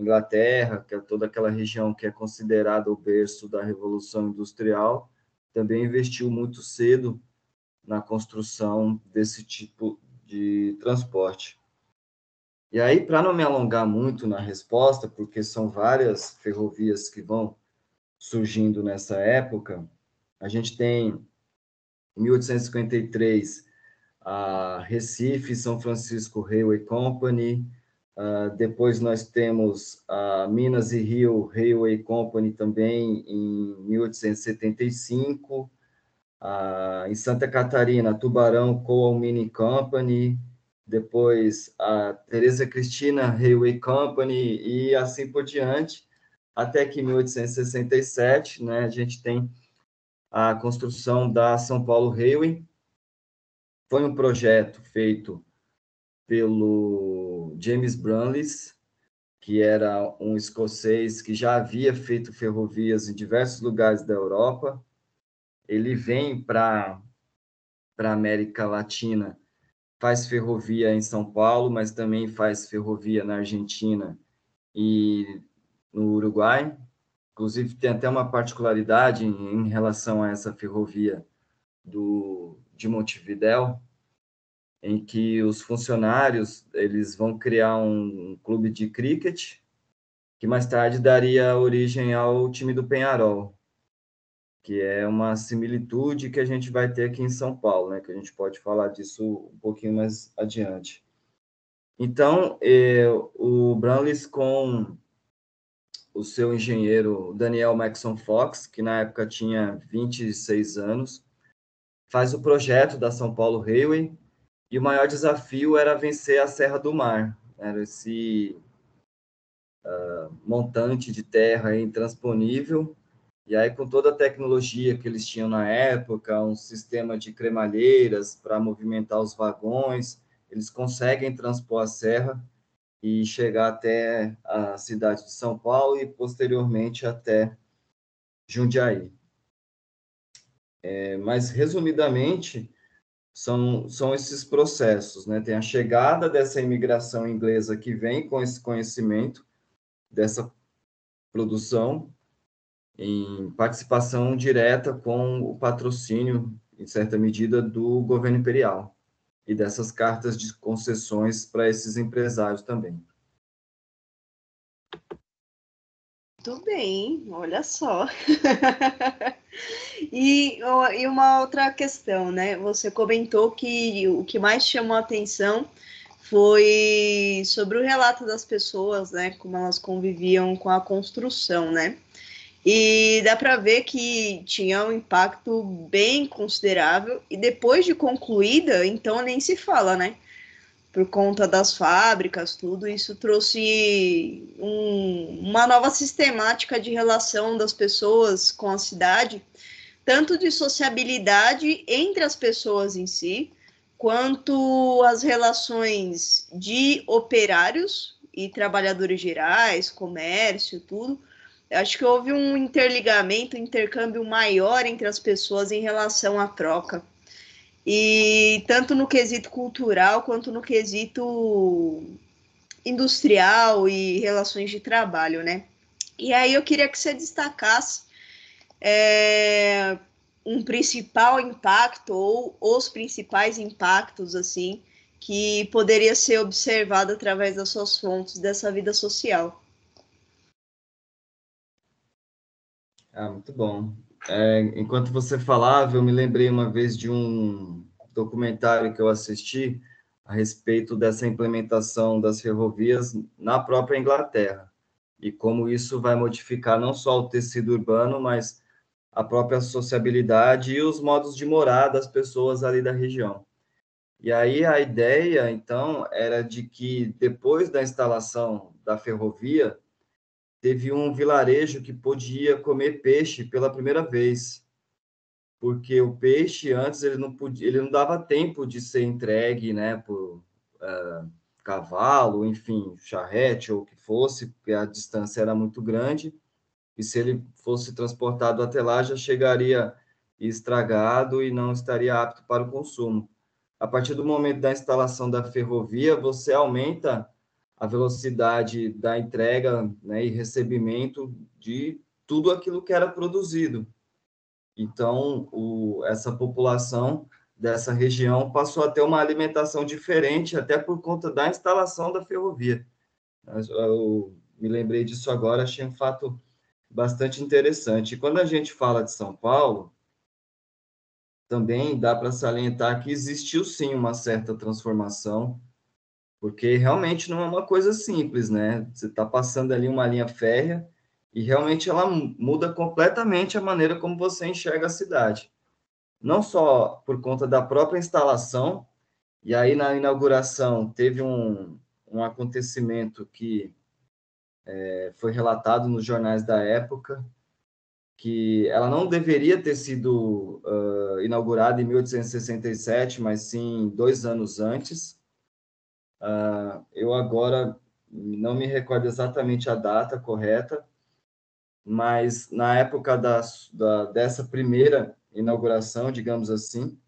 Inglaterra, que é toda aquela região que é considerada o berço da Revolução Industrial, também investiu muito cedo na construção desse tipo de transporte. E aí, para não me alongar muito na resposta, porque são várias ferrovias que vão surgindo nessa época, a gente tem, em 1853, a Recife São Francisco Railway Company, uh, depois nós temos a Minas e Rio Railway Company também em 1875, uh, em Santa Catarina, Tubarão Coal Mining Company, depois a Teresa Cristina Railway Company e assim por diante, até que em 1867, né, a gente tem a construção da São Paulo Railway, foi um projeto feito pelo James Brunlis, que era um escocês que já havia feito ferrovias em diversos lugares da Europa. Ele vem para a América Latina, faz ferrovia em São Paulo, mas também faz ferrovia na Argentina e no Uruguai. Inclusive, tem até uma particularidade em, em relação a essa ferrovia do, de Montevidéu, em que os funcionários eles vão criar um, um clube de cricket que mais tarde daria origem ao time do Penharol, que é uma similitude que a gente vai ter aqui em São Paulo, né? Que a gente pode falar disso um pouquinho mais adiante. Então, eh, o Branlis com o seu engenheiro Daniel Maxon Fox, que na época tinha 26 anos, faz o projeto da São Paulo Railway, e o maior desafio era vencer a Serra do Mar. Era esse uh, montante de terra intransponível. E aí, com toda a tecnologia que eles tinham na época, um sistema de cremalheiras para movimentar os vagões, eles conseguem transpor a serra e chegar até a cidade de São Paulo e, posteriormente, até Jundiaí. É, mas, resumidamente, são, são esses processos, né? Tem a chegada dessa imigração inglesa que vem com esse conhecimento dessa produção em participação direta com o patrocínio, em certa medida, do governo imperial e dessas cartas de concessões para esses empresários também. Muito bem, olha só. e, e uma outra questão, né? Você comentou que o que mais chamou a atenção foi sobre o relato das pessoas, né? Como elas conviviam com a construção, né? E dá para ver que tinha um impacto bem considerável. E depois de concluída, então nem se fala, né? por conta das fábricas, tudo isso trouxe um, uma nova sistemática de relação das pessoas com a cidade, tanto de sociabilidade entre as pessoas em si, quanto as relações de operários e trabalhadores gerais, comércio, tudo. Acho que houve um interligamento, um intercâmbio maior entre as pessoas em relação à troca e tanto no quesito cultural quanto no quesito industrial e relações de trabalho, né? E aí eu queria que você destacasse é, um principal impacto ou os principais impactos assim que poderia ser observado através das suas fontes dessa vida social. Ah, muito bom. É, enquanto você falava, eu me lembrei uma vez de um documentário que eu assisti a respeito dessa implementação das ferrovias na própria Inglaterra e como isso vai modificar não só o tecido urbano, mas a própria sociabilidade e os modos de morar das pessoas ali da região. E aí a ideia, então, era de que depois da instalação da ferrovia, teve um vilarejo que podia comer peixe pela primeira vez, porque o peixe antes ele não podia, ele não dava tempo de ser entregue, né, por uh, cavalo, enfim, charrete ou o que fosse, porque a distância era muito grande, e se ele fosse transportado até lá já chegaria estragado e não estaria apto para o consumo. A partir do momento da instalação da ferrovia, você aumenta a velocidade da entrega né, e recebimento de tudo aquilo que era produzido. Então, o, essa população dessa região passou a ter uma alimentação diferente, até por conta da instalação da ferrovia. Eu me lembrei disso agora, achei um fato bastante interessante. E quando a gente fala de São Paulo, também dá para salientar que existiu sim uma certa transformação porque realmente não é uma coisa simples, né? Você está passando ali uma linha férrea e realmente ela muda completamente a maneira como você enxerga a cidade. Não só por conta da própria instalação, e aí na inauguração teve um, um acontecimento que é, foi relatado nos jornais da época, que ela não deveria ter sido uh, inaugurada em 1867, mas sim dois anos antes. Uh, eu agora não me recordo exatamente a data correta, mas na época da, da dessa primeira inauguração, digamos assim,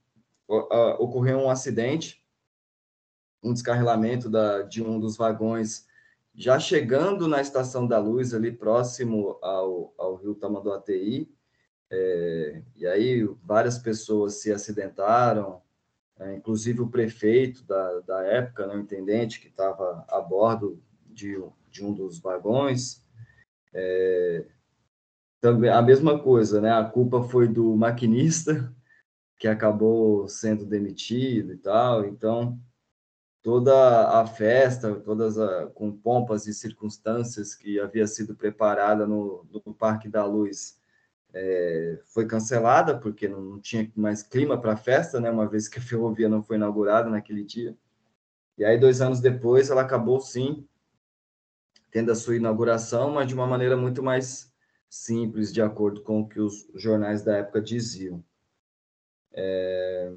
ocorreu um acidente, um descarrilamento da, de um dos vagões, já chegando na Estação da Luz, ali próximo ao, ao rio Tamanduateí, é, e aí várias pessoas se acidentaram, é, inclusive o prefeito da, da época, né, o intendente, que estava a bordo de, de um dos vagões, é, também a mesma coisa, né? A culpa foi do maquinista que acabou sendo demitido e tal. Então, toda a festa, todas a, com pompas e circunstâncias que havia sido preparada no, no Parque da Luz é, foi cancelada porque não, não tinha mais clima para a festa, né? Uma vez que a ferrovia não foi inaugurada naquele dia. E aí, dois anos depois, ela acabou sim tendo a sua inauguração, mas de uma maneira muito mais simples, de acordo com o que os jornais da época diziam. É...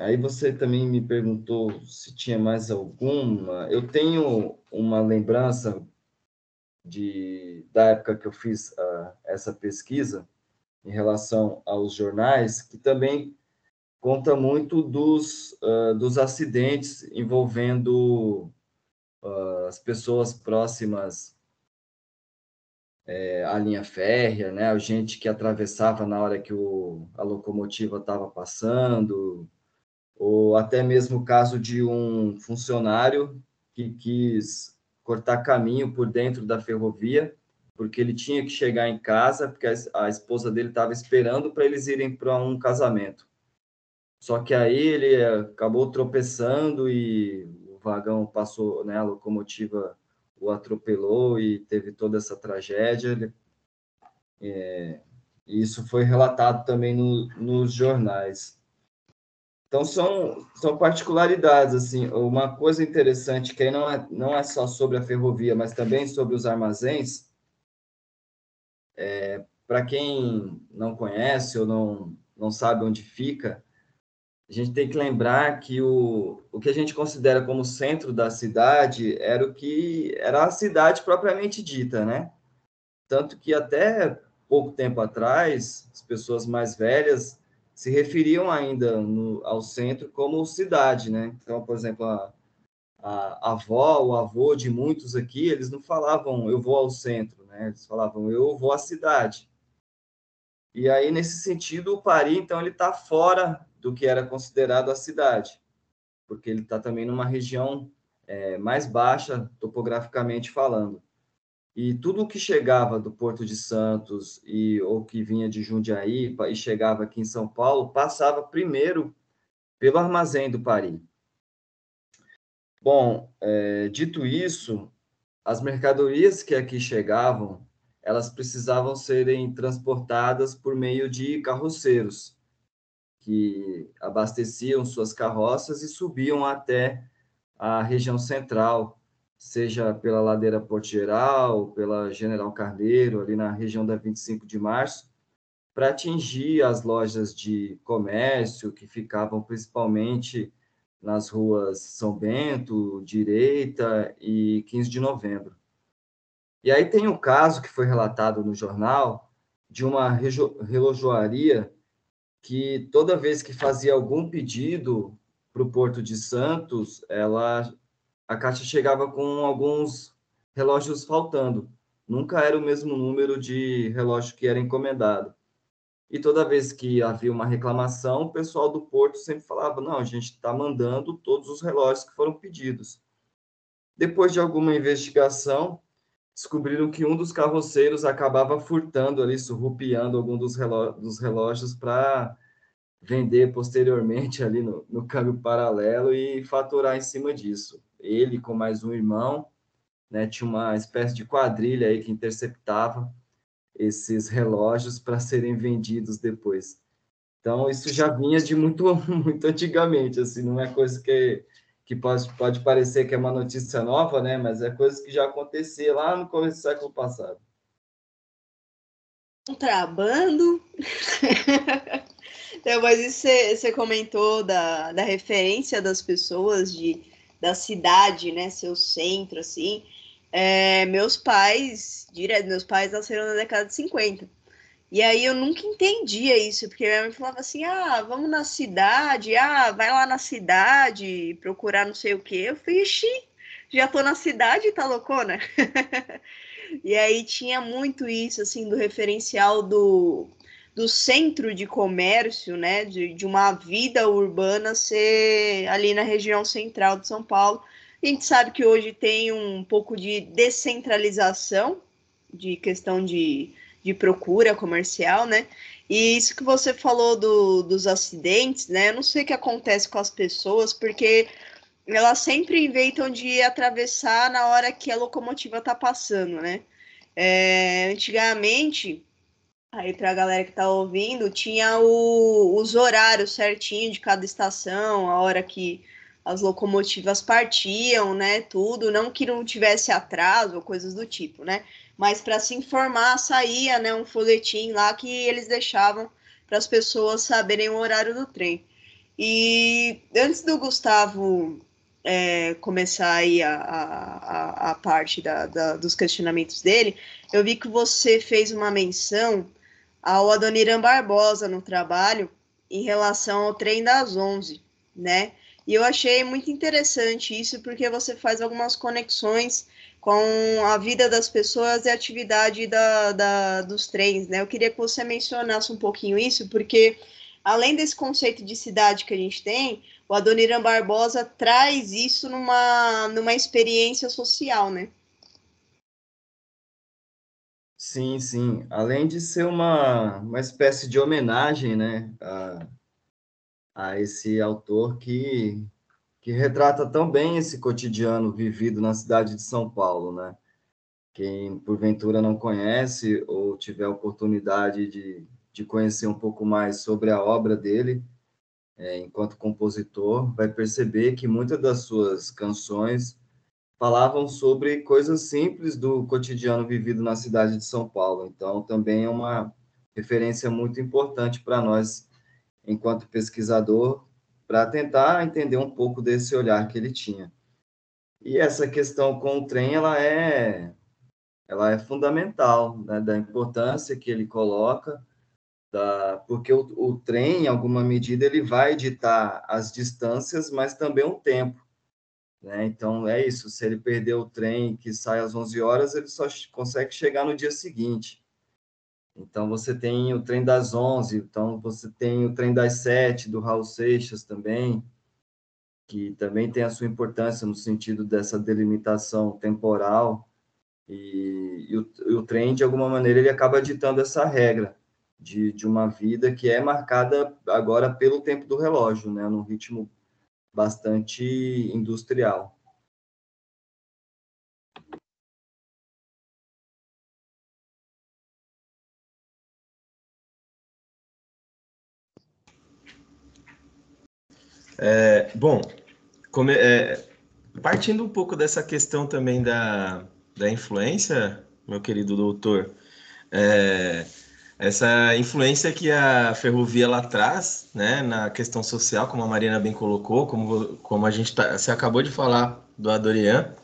Aí você também me perguntou se tinha mais alguma. Eu tenho uma lembrança de, da época que eu fiz uh, essa pesquisa em relação aos jornais, que também conta muito dos, uh, dos acidentes envolvendo uh, as pessoas próximas é, a linha férrea, né? A gente que atravessava na hora que o, a locomotiva estava passando, ou até mesmo o caso de um funcionário que quis cortar caminho por dentro da ferrovia, porque ele tinha que chegar em casa, porque a, esposa dele estava esperando para eles irem para um casamento. Só que aí ele acabou tropeçando e o vagão passou, né, a locomotiva o atropelou e teve toda essa tragédia. É, isso foi relatado também no, nos jornais. Então, são, são particularidades, assim, uma coisa interessante que aí não é, não é só sobre a ferrovia, mas também sobre os armazéns, é, para quem não conhece ou não, não sabe onde fica, a gente tem que lembrar que o, o que a gente considera como centro da cidade era o que era a cidade propriamente dita, né? Tanto que até pouco tempo atrás, as pessoas mais velhas se referiam ainda no, ao centro como cidade, né? Então, por exemplo, a, a, avó, o avô de muitos aqui, eles não falavam eu vou ao centro, né? Eles falavam eu vou à cidade. E aí, nesse sentido, o Paris, então, ele está fora do que era considerado a cidade, porque ele está também numa região é, mais baixa, topograficamente falando. E tudo que chegava do Porto de Santos e ou que vinha de Jundiaí e chegava aqui em São Paulo, passava primeiro pelo armazém do Paris. Bom, é, dito isso, as mercadorias que aqui chegavam, elas precisavam serem transportadas por meio de carroceiros, que abasteciam suas carroças e subiam até a região central, seja pela ladeira Porto Geral, pela General Carneiro, ali na região da 25 de março, para atingir as lojas de comércio que ficavam principalmente nas ruas São Bento, Direita e 15 de Novembro. E aí tem um caso que foi relatado no jornal de uma relojoaria que toda vez que fazia algum pedido para o Porto de Santos, ela a caixa chegava com alguns relógios faltando. Nunca era o mesmo número de relógio que era encomendado. E toda vez que havia uma reclamação, o pessoal do Porto sempre falava: não, a gente está mandando todos os relógios que foram pedidos. Depois de alguma investigação, descobriram que um dos carroceiros acabava furtando ali, surrupiando algum dos, dos relógios para vender posteriormente ali no, no câmbio paralelo e faturar em cima disso. Ele com mais um irmão, né, tinha uma espécie de quadrilha aí que interceptava esses relógios para serem vendidos depois. Então isso já vinha de muito muito antigamente, assim, não é coisa que que pode, pode parecer que é uma notícia nova, né? Mas é coisa que já acontecia lá no começo do século passado. contrabando. então, mas isso você comentou da, da referência das pessoas, de, da cidade, né? Seu centro, assim. É, meus pais, direto, meus pais nasceram na década de 50. E aí eu nunca entendia isso, porque minha mãe falava assim: ah, vamos na cidade, ah, vai lá na cidade procurar não sei o quê. Eu fiz, já tô na cidade, tá loucona? e aí tinha muito isso, assim, do referencial do, do centro de comércio, né, de, de uma vida urbana ser ali na região central de São Paulo. A gente sabe que hoje tem um pouco de descentralização de questão de de procura comercial, né? E isso que você falou do, dos acidentes, né? Eu não sei o que acontece com as pessoas, porque elas sempre inventam de atravessar na hora que a locomotiva tá passando, né? É, antigamente, aí para a galera que tá ouvindo, tinha o, os horários certinho de cada estação, a hora que as locomotivas partiam, né? Tudo, não que não tivesse atraso ou coisas do tipo, né? mas para se informar saía né, um folhetim lá que eles deixavam para as pessoas saberem o horário do trem. E antes do Gustavo é, começar aí a, a, a parte da, da, dos questionamentos dele, eu vi que você fez uma menção ao Adoniran Barbosa no trabalho em relação ao trem das 11, né? E eu achei muito interessante isso porque você faz algumas conexões com a vida das pessoas e a atividade da, da, dos trens, né? Eu queria que você mencionasse um pouquinho isso, porque além desse conceito de cidade que a gente tem, o Adoniran Barbosa traz isso numa, numa experiência social, né? Sim, sim. Além de ser uma, uma espécie de homenagem, né, a, a esse autor que que retrata tão bem esse cotidiano vivido na cidade de São Paulo, né? Quem porventura não conhece ou tiver oportunidade de, de conhecer um pouco mais sobre a obra dele, é, enquanto compositor, vai perceber que muitas das suas canções falavam sobre coisas simples do cotidiano vivido na cidade de São Paulo. Então, também é uma referência muito importante para nós, enquanto pesquisador, para tentar entender um pouco desse olhar que ele tinha. E essa questão com o trem, ela é, ela é fundamental, né, da importância que ele coloca, da, porque o, o trem, em alguma medida, ele vai ditar as distâncias, mas também o tempo. Né? Então, é isso, se ele perder o trem que sai às 11 horas, ele só consegue chegar no dia seguinte. Então, você tem o trem das 11, então você tem o trem das 7, do Raul Seixas também, que também tem a sua importância no sentido dessa delimitação temporal, e, e, o, e o trem, de alguma maneira, ele acaba ditando essa regra de, de uma vida que é marcada agora pelo tempo do relógio, né, num ritmo bastante industrial. É, bom, é, partindo um pouco dessa questão também da, da influência, meu querido doutor, é, essa influência que a ferrovia lá traz, né, na questão social, como a Marina bem colocou, como, como a gente tá, você acabou de falar do Adorian,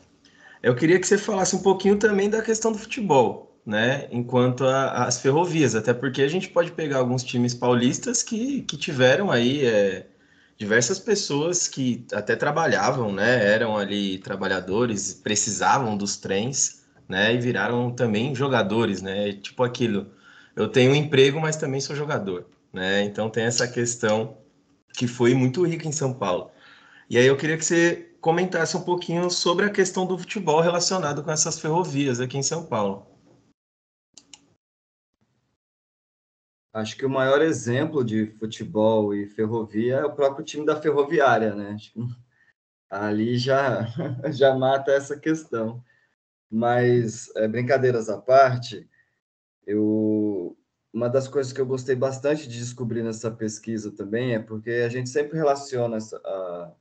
eu queria que você falasse um pouquinho também da questão do futebol, né, enquanto às ferrovias, até porque a gente pode pegar alguns times paulistas que, que tiveram aí é, diversas pessoas que até trabalhavam, né, eram ali trabalhadores, precisavam dos trens, né, e viraram também jogadores, né, tipo aquilo, eu tenho um emprego, mas também sou jogador, né, então tem essa questão que foi muito rica em São Paulo. E aí eu queria que você comentasse um pouquinho sobre a questão do futebol relacionado com essas ferrovias aqui em São Paulo. Acho que o maior exemplo de futebol e ferrovia é o próprio time da Ferroviária, né? ali já, já mata essa questão. Mas, é, brincadeiras à parte, eu, uma das coisas que eu gostei bastante de descobrir nessa pesquisa também é porque a gente sempre relaciona essa, a,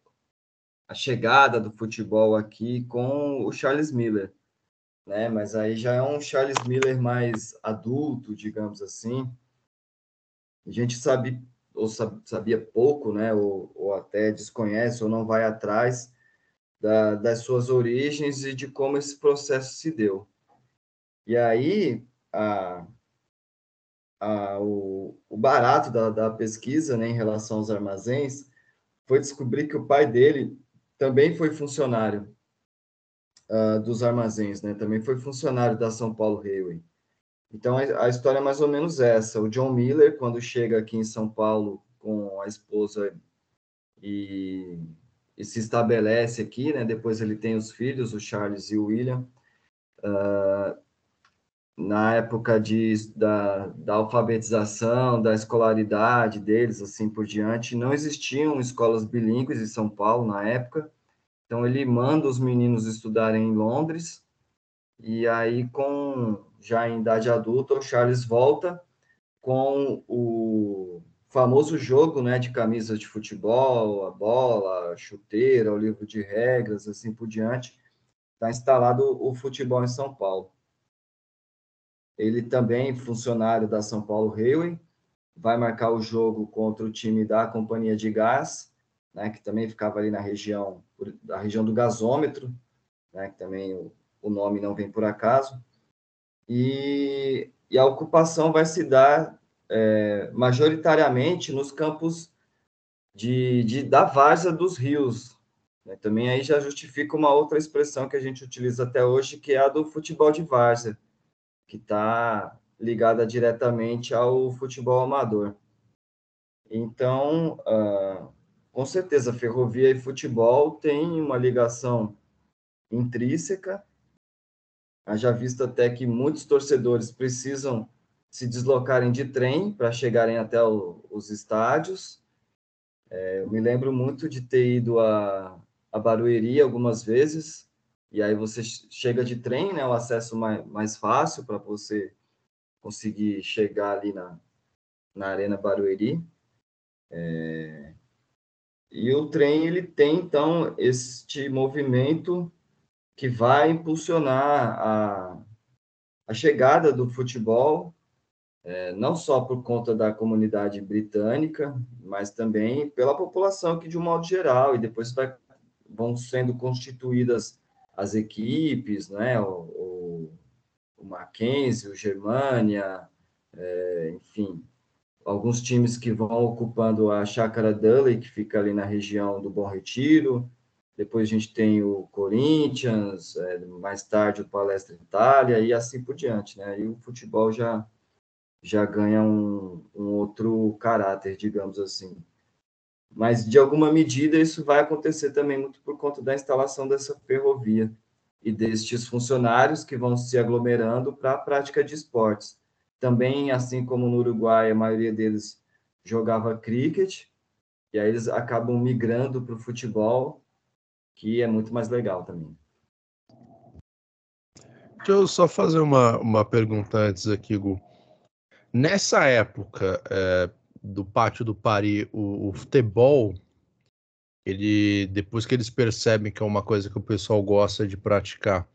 a chegada do futebol aqui com o Charles Miller. né? Mas aí já é um Charles Miller mais adulto, digamos assim. A gente sabe ou sabia pouco, né? Ou, ou até desconhece ou não vai atrás da, das suas origens e de como esse processo se deu. E aí a, a, o, o barato da, da pesquisa, né, em relação aos armazéns, foi descobrir que o pai dele também foi funcionário uh, dos armazéns, né? Também foi funcionário da São Paulo Railway. Então, a, a, história é mais ou menos essa. O John Miller, quando chega aqui em São Paulo com a esposa e, e se estabelece aqui, né? Depois ele tem os filhos, o Charles e o William. Uh, na época de, da, da alfabetização, da escolaridade deles, assim por diante, não existiam escolas bilíngues em São Paulo na época, então ele manda os meninos estudarem em Londres, e aí com já em idade adulta, o Charles volta com o famoso jogo, né, de camisas de futebol, a bola, a chuteira, o livro de regras, assim por diante, está instalado o futebol em São Paulo. Ele também funcionário da São Paulo Railway, vai marcar o jogo contra o time da Companhia de Gás, né, que também ficava ali na região, da região do gasômetro, né, que também o, o nome não vem por acaso. E, e a ocupação vai se dar é, majoritariamente nos campos de, de, da várzea dos rios. Né? Também aí já justifica uma outra expressão que a gente utiliza até hoje, que é a do futebol de várzea, que está ligada diretamente ao futebol amador. Então, uh, com certeza, ferrovia e futebol têm uma ligação intrínseca. Já visto até que muitos torcedores precisam se deslocarem de trem para chegarem até o, os estádios. É, eu me lembro muito de ter ido a, a Barueri algumas vezes, e aí você chega de trem, né, o acesso mais, mais fácil para você conseguir chegar ali na, na Arena Barueri. É, e o trem ele tem então este movimento que vai impulsionar a, a chegada do futebol, é, não só por conta da comunidade britânica, mas também pela população que de um modo geral, e depois vai, vão sendo constituídas as equipes, né? O, o, o Mackenzie, o Germania, é, enfim, alguns times que vão ocupando a Chácara Dudley, que fica ali na região do Bom Retiro. Depois a gente tem o Corinthians, é, mais tarde o Palestra Itália e assim por diante, né? E o futebol já já ganha um, um outro caráter, digamos assim mas de alguma medida isso vai acontecer também muito por conta da instalação dessa ferrovia e destes funcionários que vão se aglomerando para a prática de esportes. Também, assim como no Uruguai, a maioria deles jogava cricket, e aí eles acabam migrando para o futebol, que é muito mais legal também. Deixa eu só fazer uma, uma pergunta antes aqui, Gu. Nessa época, é, do pátio do Paris, o, o, futebol, ele depois que eles percebem que é uma coisa que o pessoal gosta de praticar,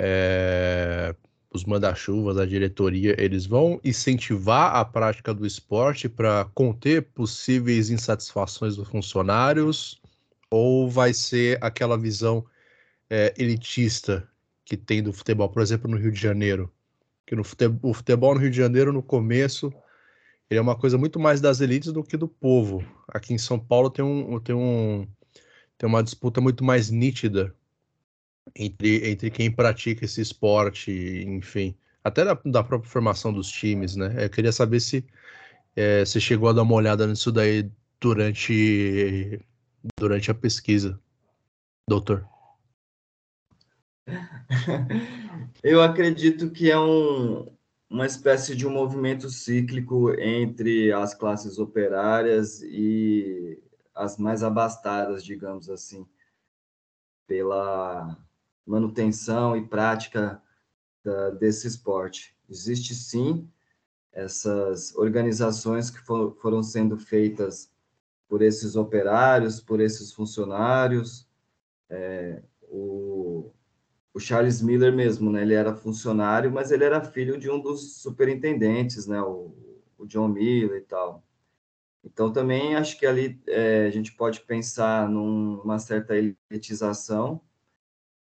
é, os manda-chuvas, a diretoria, eles vão incentivar a prática do esporte para conter possíveis insatisfações dos funcionários, ou vai ser aquela visão é, elitista que tem do futebol, por exemplo, no Rio de Janeiro? Que no futebol, o futebol no Rio de Janeiro, no começo, ele é uma coisa muito mais das elites do que do povo. Aqui em São Paulo tem, um, tem, um, tem uma disputa muito mais nítida entre, entre quem pratica esse esporte, enfim, até da, da própria formação dos times, né? Eu queria saber se é, você chegou a dar uma olhada nisso daí durante, durante a pesquisa, doutor. Eu acredito que é um, uma espécie de um movimento cíclico entre as classes operárias e as mais abastadas, digamos assim, pela manutenção e prática da, desse esporte. Existe sim essas organizações que for, foram sendo feitas por esses operários, por esses funcionários. É, o, Charles Miller mesmo, né? Ele era funcionário, mas ele era filho de um dos superintendentes, né? O, o John Miller e tal. Então, também acho que ali é, a gente pode pensar numa certa elitização,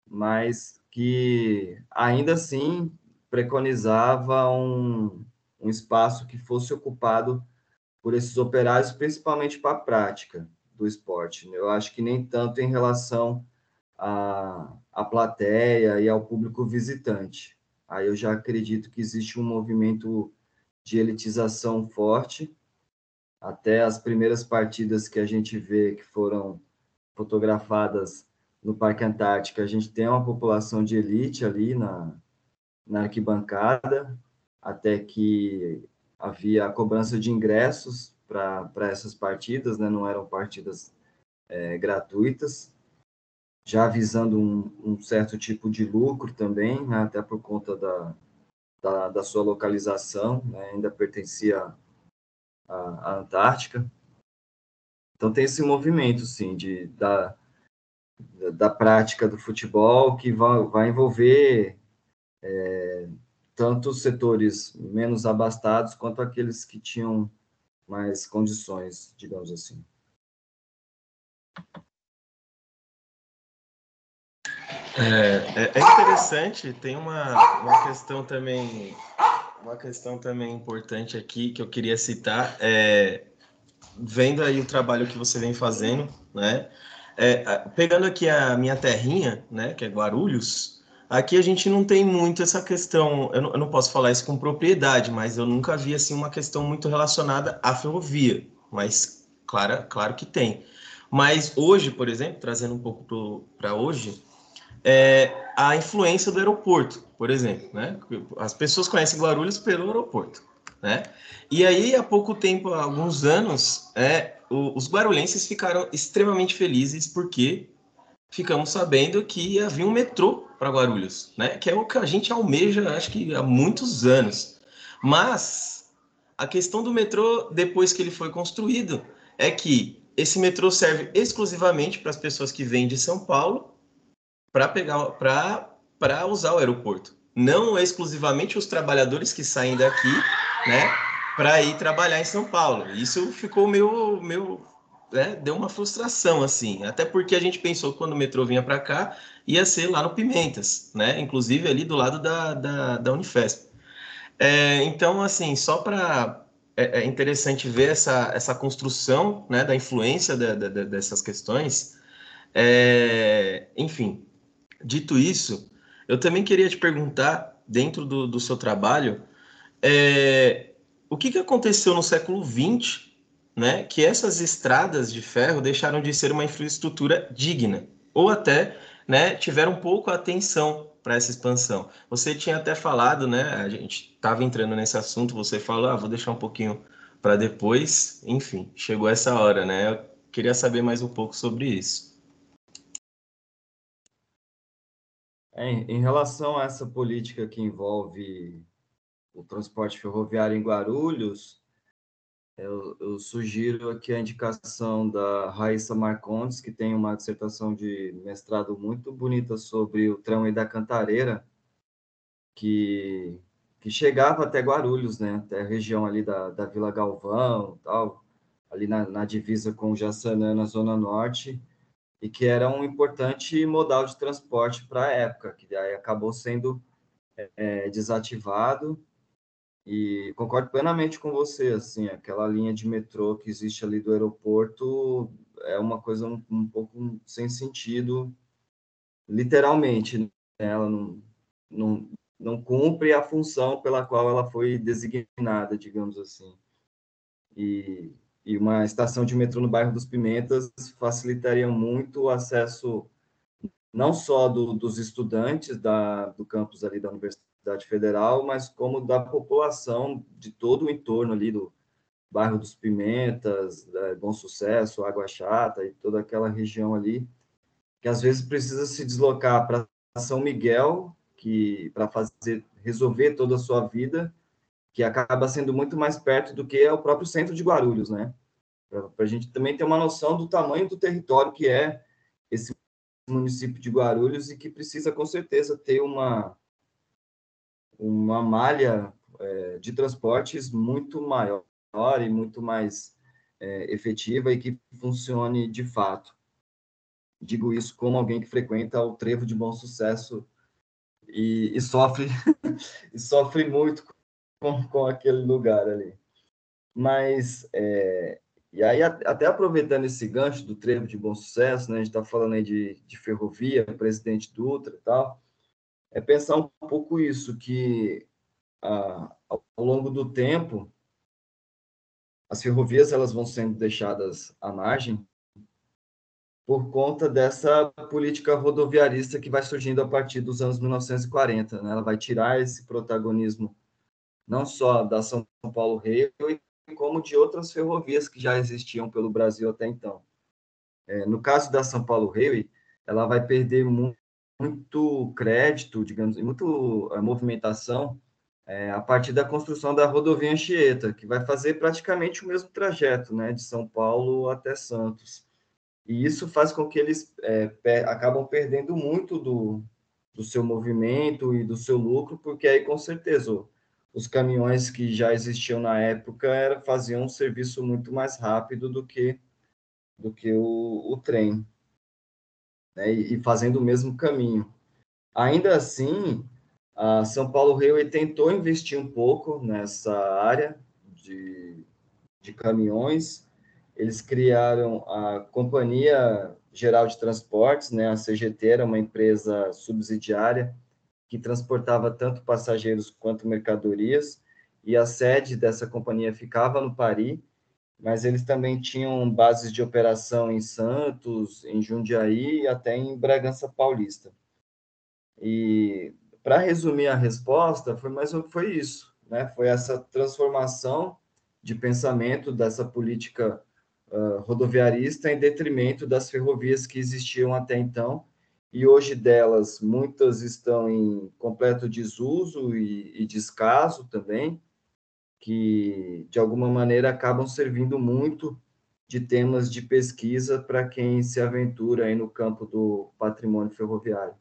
mas que ainda assim preconizava um, um espaço que fosse ocupado por esses operários, principalmente para a prática do esporte. Eu acho que nem tanto em relação à, à plateia e ao público visitante. Aí eu já acredito que existe um movimento de elitização forte. Até as primeiras partidas que a gente vê que foram fotografadas no Parque Antártica, a gente tem uma população de elite ali na, na arquibancada, até que havia a cobrança de ingressos para essas partidas, né? não eram partidas é, gratuitas, já visando um, um, certo tipo de lucro também, né? até por conta da, da, da sua localização, né? ainda pertencia à, à, Antártica. Então tem esse movimento, sim, de, da, da prática do futebol que vai, vai envolver é, tanto os setores menos abastados quanto aqueles que tinham mais condições, digamos assim. É, é, interessante, tem uma, uma questão também, uma questão também importante aqui que eu queria citar, é, vendo aí o trabalho que você vem fazendo, né? É, pegando aqui a minha terrinha, né, que é Guarulhos, Aqui a gente não tem muito essa questão, eu não, eu não, posso falar isso com propriedade, mas eu nunca vi assim uma questão muito relacionada à ferrovia, mas claro, claro que tem. Mas hoje, por exemplo, trazendo um pouco para hoje, é a influência do aeroporto, por exemplo, né? As pessoas conhecem Guarulhos pelo aeroporto, né? E aí, há pouco tempo, há alguns anos, é, os guarulhenses ficaram extremamente felizes porque ficamos sabendo que havia um metrô para Guarulhos, né? Que é o que a gente almeja, acho que há muitos anos. Mas a questão do metrô, depois que ele foi construído, é que esse metrô serve exclusivamente para as pessoas que vêm de São Paulo para pegar para usar o aeroporto. Não exclusivamente os trabalhadores que saem daqui, né, para ir trabalhar em São Paulo. Isso ficou meio, meio né, deu uma frustração, assim. Até porque a gente pensou quando o metrô vinha para cá, ia ser lá no Pimentas, né? Inclusive ali do lado da, da, da Unifesp. É, então, assim, só para... É, é, interessante ver essa, essa construção né, da influência de, de, de, dessas questões. É, enfim, dito isso, eu também queria te perguntar, dentro do, do seu trabalho, é, o que, que aconteceu no século XX né, que essas estradas de ferro deixaram de ser uma infraestrutura digna, ou até né, tiveram pouco atenção para essa expansão. Você tinha até falado, né, a gente estava entrando nesse assunto, você falou, ah, vou deixar um pouquinho para depois, enfim, chegou essa hora, né? Eu queria saber mais um pouco sobre isso. Em relação a essa política que envolve o transporte ferroviário em Guarulhos, eu, eu, sugiro aqui a indicação da Raíssa Marcondes, que tem uma dissertação de mestrado muito bonita sobre o e da Cantareira, que, que chegava até Guarulhos, né? até a região ali da, da Vila Galvão, tal, ali na, na divisa com Jaçanã, na Zona Norte, e que era um importante modal de transporte para a época, que daí acabou sendo é, desativado e concordo plenamente com você, assim, aquela linha de metrô que existe ali do aeroporto é uma coisa um, um pouco sem sentido, literalmente, né? ela não, não, não cumpre a função pela qual ela foi designada, digamos assim. E, e uma estação de metrô no bairro dos Pimentas facilitaria muito o acesso não só do, dos estudantes da, do campus ali da Universidade Federal, mas como da população de todo o entorno ali do bairro dos Pimentas, Bom Sucesso, Água Chata e toda aquela região ali, que às vezes precisa se deslocar para São Miguel, que para fazer resolver toda a sua vida, que acaba sendo muito mais perto do que é o próprio centro de Guarulhos, né? Para a gente também ter uma noção do tamanho do território que é esse município de Guarulhos e que precisa com certeza ter uma uma malha é, de transportes muito maior e muito mais é, efetiva e que funcione de fato. Digo isso como alguém que frequenta o Trevo de Bom Sucesso e, e sofre e sofre muito com, com aquele lugar ali. Mas é, e aí até aproveitando esse gancho do Trevo de Bom Sucesso, né, a gente está falando aí de, de ferrovia, Presidente Dutra e tal, é pensar um pouco isso que a, ao longo do tempo as ferrovias elas vão sendo deixadas à margem por conta dessa política rodoviarista que vai surgindo a partir dos anos 1940. Né? Ela vai tirar esse protagonismo não só da São Paulo Railway, como de outras ferrovias que já existiam pelo Brasil até então. É, no caso da São Paulo Railway, ela vai perder muito, muito crédito, digamos, muito a movimentação é, a partir da construção da rodovia Anchieta, que vai fazer praticamente o mesmo trajeto, né, de São Paulo até Santos. E isso faz com que eles é, per acabam perdendo muito do, do seu movimento e do seu lucro, porque aí, com certeza, os caminhões que já existiam na época era, faziam um serviço muito mais rápido do que, do que o, o trem, né, e, e fazendo o mesmo caminho. Ainda assim, a São Paulo Railway tentou investir um pouco nessa área de, de caminhões. Eles criaram a Companhia Geral de Transportes, né? A CGT era uma empresa subsidiária que transportava tanto passageiros quanto mercadorias, e a sede dessa companhia ficava no Paris, mas eles também tinham bases de operação em Santos, em Jundiaí e até em Bragança Paulista. E para resumir a resposta, foi mais foi isso, né? Foi essa transformação de pensamento dessa política uh, rodoviarista em detrimento das ferrovias que existiam até então. E hoje delas, muitas estão em completo desuso e, e descaso também, que de alguma maneira acabam servindo muito de temas de pesquisa para quem se aventura aí no campo do patrimônio ferroviário.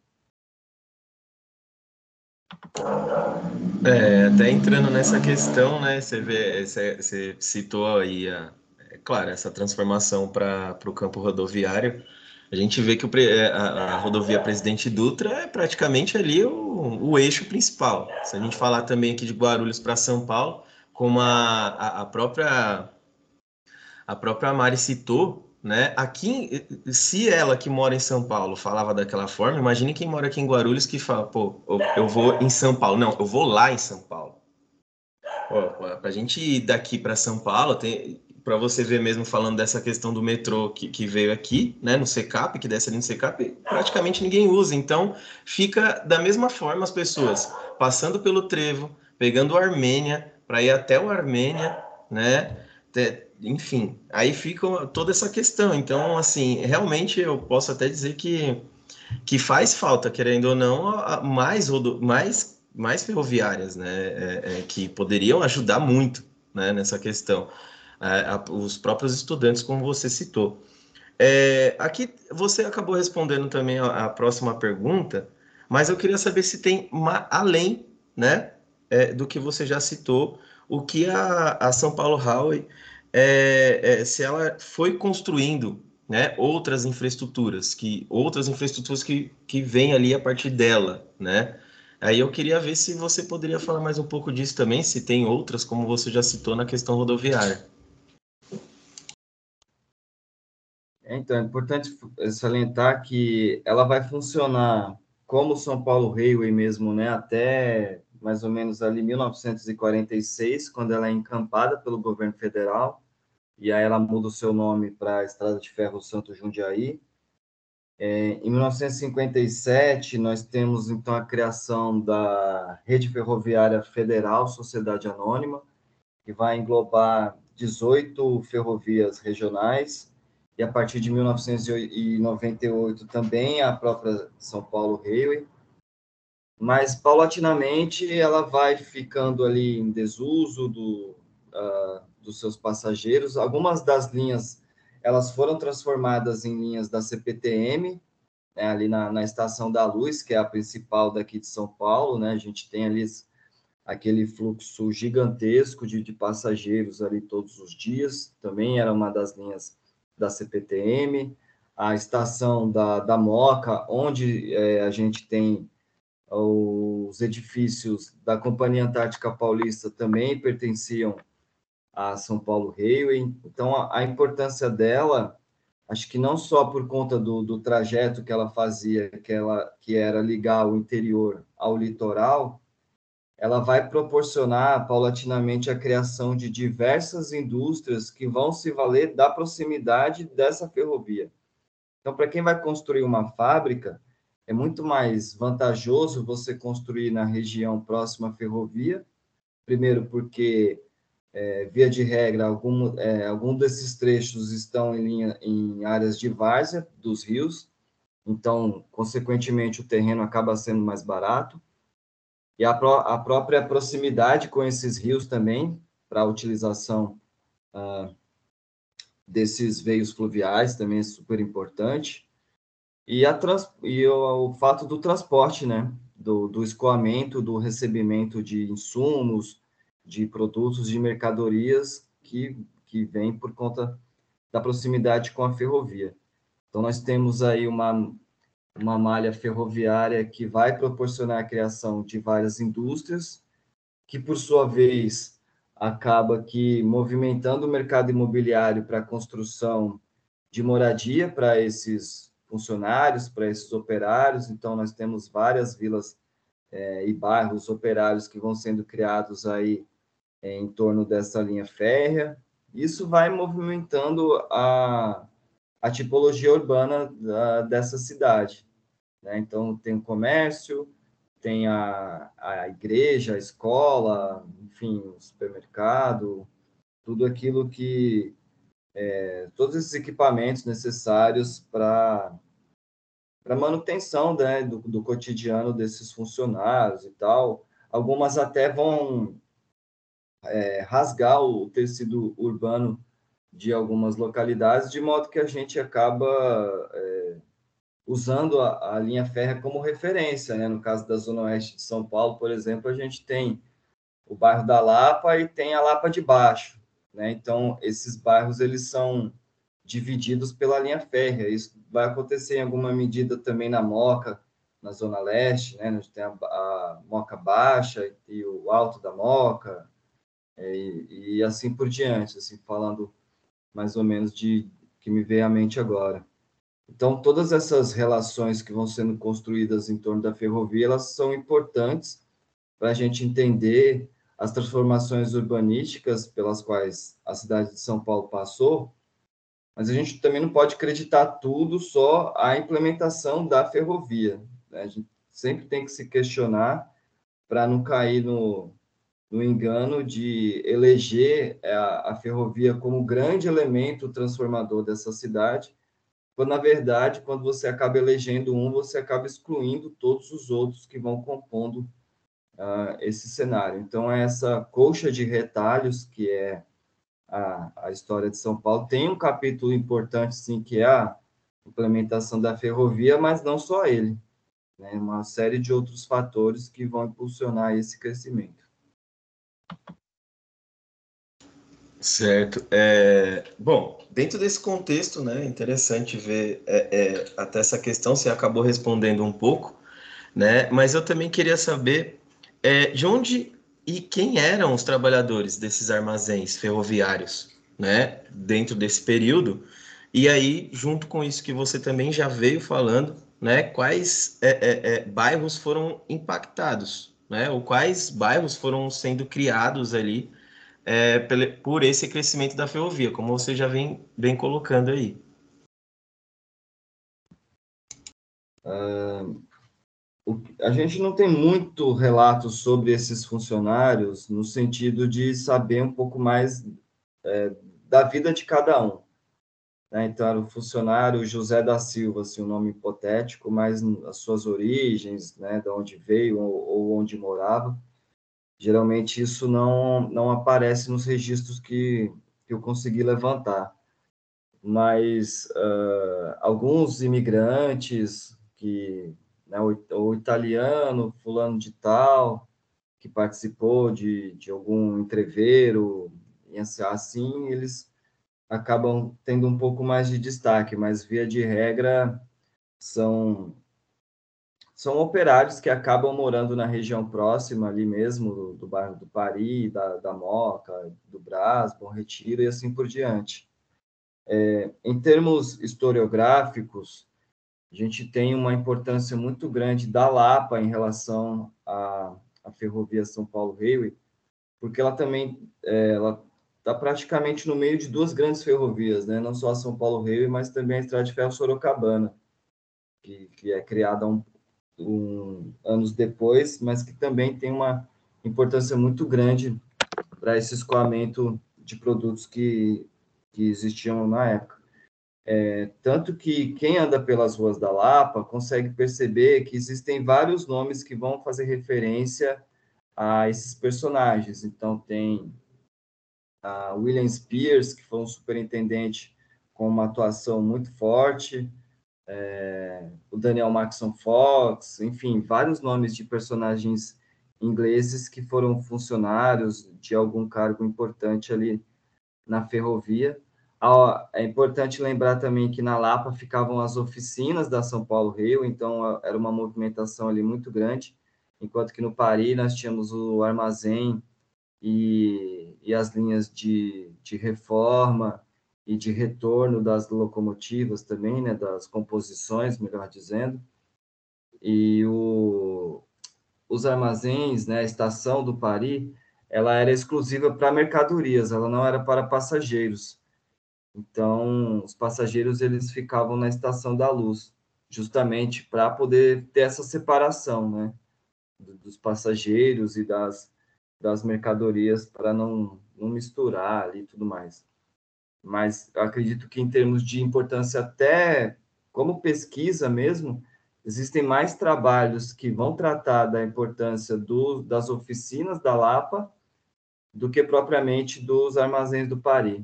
É, até entrando nessa questão, né, você vê, você, você citou aí, a, é, claro, essa transformação para o campo rodoviário, a gente vê que o, é, a, a, rodovia Presidente Dutra é praticamente ali o, o, eixo principal. Se a gente falar também aqui de Guarulhos para São Paulo, como a, a, própria a própria Mari citou, né? Aqui, se ela que mora em São Paulo falava daquela forma, imagine quem mora aqui em Guarulhos que fala, pô, eu vou em São Paulo. Não, eu vou lá em São Paulo. Para a gente ir daqui para São Paulo, para você ver mesmo falando dessa questão do metrô que, que veio aqui, né, no Secap, que desce ali no Secap, praticamente ninguém usa. Então, fica da mesma forma as pessoas passando pelo Trevo, pegando Armênia para ir até o Armênia, né? enfim, aí fica toda essa questão. Então, assim, realmente eu posso até dizer que, que faz falta, querendo ou não, mais, mais, mais ferroviárias, né, é, é, que poderiam ajudar muito né, nessa questão. Os próprios estudantes, como você citou. É, aqui você acabou respondendo também a, a, próxima pergunta, mas eu queria saber se tem uma, além né, é, do que você já citou, o que a, a São Paulo Highway é, é, se ela foi construindo né, outras infraestruturas, que outras infraestruturas que, que vêm ali a partir dela, né? Aí eu queria ver se você poderia falar mais um pouco disso também, se tem outras, como você já citou na questão rodoviária. Então, é importante salientar que ela vai funcionar como São Paulo Railway mesmo, né, até mais ou menos ali 1946, quando ela é encampada pelo governo federal, e aí ela muda o seu nome para Estrada de Ferro Santo Jundiaí. É, em 1957, nós temos então a criação da Rede Ferroviária Federal Sociedade Anônima, que vai englobar 18 ferrovias regionais, e a partir de 1998 também a própria São Paulo Railway. Mas, paulatinamente, ela vai ficando ali em desuso do, uh, dos seus passageiros. Algumas das linhas elas foram transformadas em linhas da CPTM, né, ali na, na Estação da Luz, que é a principal daqui de São Paulo, né? A gente tem ali aquele fluxo gigantesco de, de passageiros ali todos os dias, também era uma das linhas da CPTM, a estação da, da Moca, onde é, a gente tem os edifícios da Companhia Antártica Paulista também pertenciam a São Paulo Railway, então a, a importância dela, acho que não só por conta do, do trajeto que ela fazia, que, ela, que era ligar o interior ao litoral, ela vai proporcionar paulatinamente a criação de diversas indústrias que vão se valer da proximidade dessa ferrovia. Então, para quem vai construir uma fábrica, é muito mais vantajoso você construir na região próxima à ferrovia, primeiro porque, é, via de regra, algum, é, algum desses trechos estão em, linha, em áreas de várzea dos rios, então, consequentemente, o terreno acaba sendo mais barato e a, pró a própria proximidade com esses rios também, para a utilização ah, desses veios fluviais também é super importante. E, a trans, e o, o fato do transporte, né? Do, do escoamento, do recebimento de insumos, de produtos, de mercadorias que, que vem por conta da proximidade com a ferrovia. Então, nós temos aí uma, uma malha ferroviária que vai proporcionar a criação de várias indústrias, que por sua vez acaba que movimentando o mercado imobiliário para a construção de moradia para esses funcionários, para esses operários. Então nós temos várias vilas é, e bairros operários que vão sendo criados aí é, em torno dessa linha férrea. Isso vai movimentando a, a tipologia urbana da, dessa cidade. Né? Então, tem o comércio, tem a, a igreja, a escola, enfim, o supermercado, tudo aquilo que. É, todos esses equipamentos necessários para para manutenção né, do, do cotidiano desses funcionários e tal. Algumas até vão é, rasgar o tecido urbano de algumas localidades, de modo que a gente acaba é, usando a, a, linha férrea como referência, né? No caso da Zona Oeste de São Paulo, por exemplo, a gente tem o bairro da Lapa e tem a Lapa de Baixo, né? Então, esses bairros, eles são divididos pela linha férrea. Isso vai acontecer em alguma medida também na Moca, na Zona Leste, né? Onde tem a, a Moca Baixa e o Alto da Moca, é, e, e assim por diante, assim, falando mais ou menos de que me veio à mente agora. Então, todas essas relações que vão sendo construídas em torno da ferrovia, elas são importantes para a gente entender as transformações urbanísticas pelas quais a cidade de São Paulo passou, mas a gente também não pode acreditar tudo só à implementação da ferrovia. Né? A gente sempre tem que se questionar para não cair no, no engano de eleger a, a ferrovia como grande elemento transformador dessa cidade, quando na verdade, quando você acaba elegendo um, você acaba excluindo todos os outros que vão compondo uh, esse cenário. Então, essa colcha de retalhos que é a, a história de São Paulo tem um capítulo importante, sim, que é a implementação da ferrovia, mas não só ele, né? Uma série de outros fatores que vão impulsionar esse crescimento. Certo. É, bom, dentro desse contexto, né, interessante ver é, é, até essa questão, você acabou respondendo um pouco, né, mas eu também queria saber é, de onde e quem eram os trabalhadores desses armazéns ferroviários, né, dentro desse período, e aí, junto com isso que você também já veio falando, né, quais é, é, bairros foram impactados, né, ou quais bairros foram sendo criados ali é, por esse crescimento da ferrovia, como você já vem, vem colocando aí. Uh, a gente não tem muito relato sobre esses funcionários no sentido de saber um pouco mais é, da vida de cada um. Né? Então, era o funcionário José da Silva, assim, um nome hipotético, mas as suas origens, né, de onde veio ou, ou onde morava, geralmente isso não, não aparece nos registros que, que eu consegui levantar. Mas uh, alguns imigrantes, que né, o, o, italiano, fulano de tal, que participou de, de algum entreveiro, e assim eles acabam tendo um pouco mais de destaque, mas via de regra são são operários que acabam morando na região próxima ali mesmo, do, do bairro do Pari, da, da Moca, do Brás, Bom Retiro e assim por diante. É, em termos historiográficos, a gente tem uma importância muito grande da Lapa em relação à, à ferrovia São Paulo Railway, porque ela também é, ela está praticamente no meio de duas grandes ferrovias, né? não só a São Paulo Railway, mas também a Estrada de Ferro Sorocabana, que, que é criada um, um, anos depois, mas que também tem uma importância muito grande para esse escoamento de produtos que, que existiam na época. É, tanto que quem anda pelas ruas da Lapa consegue perceber que existem vários nomes que vão fazer referência a esses personagens. Então, tem a William Spears, que foi um superintendente com uma atuação muito forte, é, o Daniel Maxon Fox, enfim, vários nomes de personagens ingleses que foram funcionários de algum cargo importante ali na ferrovia. É importante lembrar também que na Lapa ficavam as oficinas da São Paulo Rio, então era uma movimentação ali muito grande, enquanto que no Paris nós tínhamos o armazém e, e as linhas de, de reforma, e de retorno das locomotivas também, né, das composições, melhor dizendo. E o, os armazéns, né, a estação do Paris, ela era exclusiva para mercadorias, ela não era para passageiros. Então, os passageiros eles ficavam na estação da Luz, justamente para poder ter essa separação, né, dos passageiros e das das mercadorias para não não misturar ali e tudo mais mas acredito que em termos de importância até como pesquisa mesmo, existem mais trabalhos que vão tratar da importância do, das oficinas da Lapa do que propriamente dos armazéns do Paris.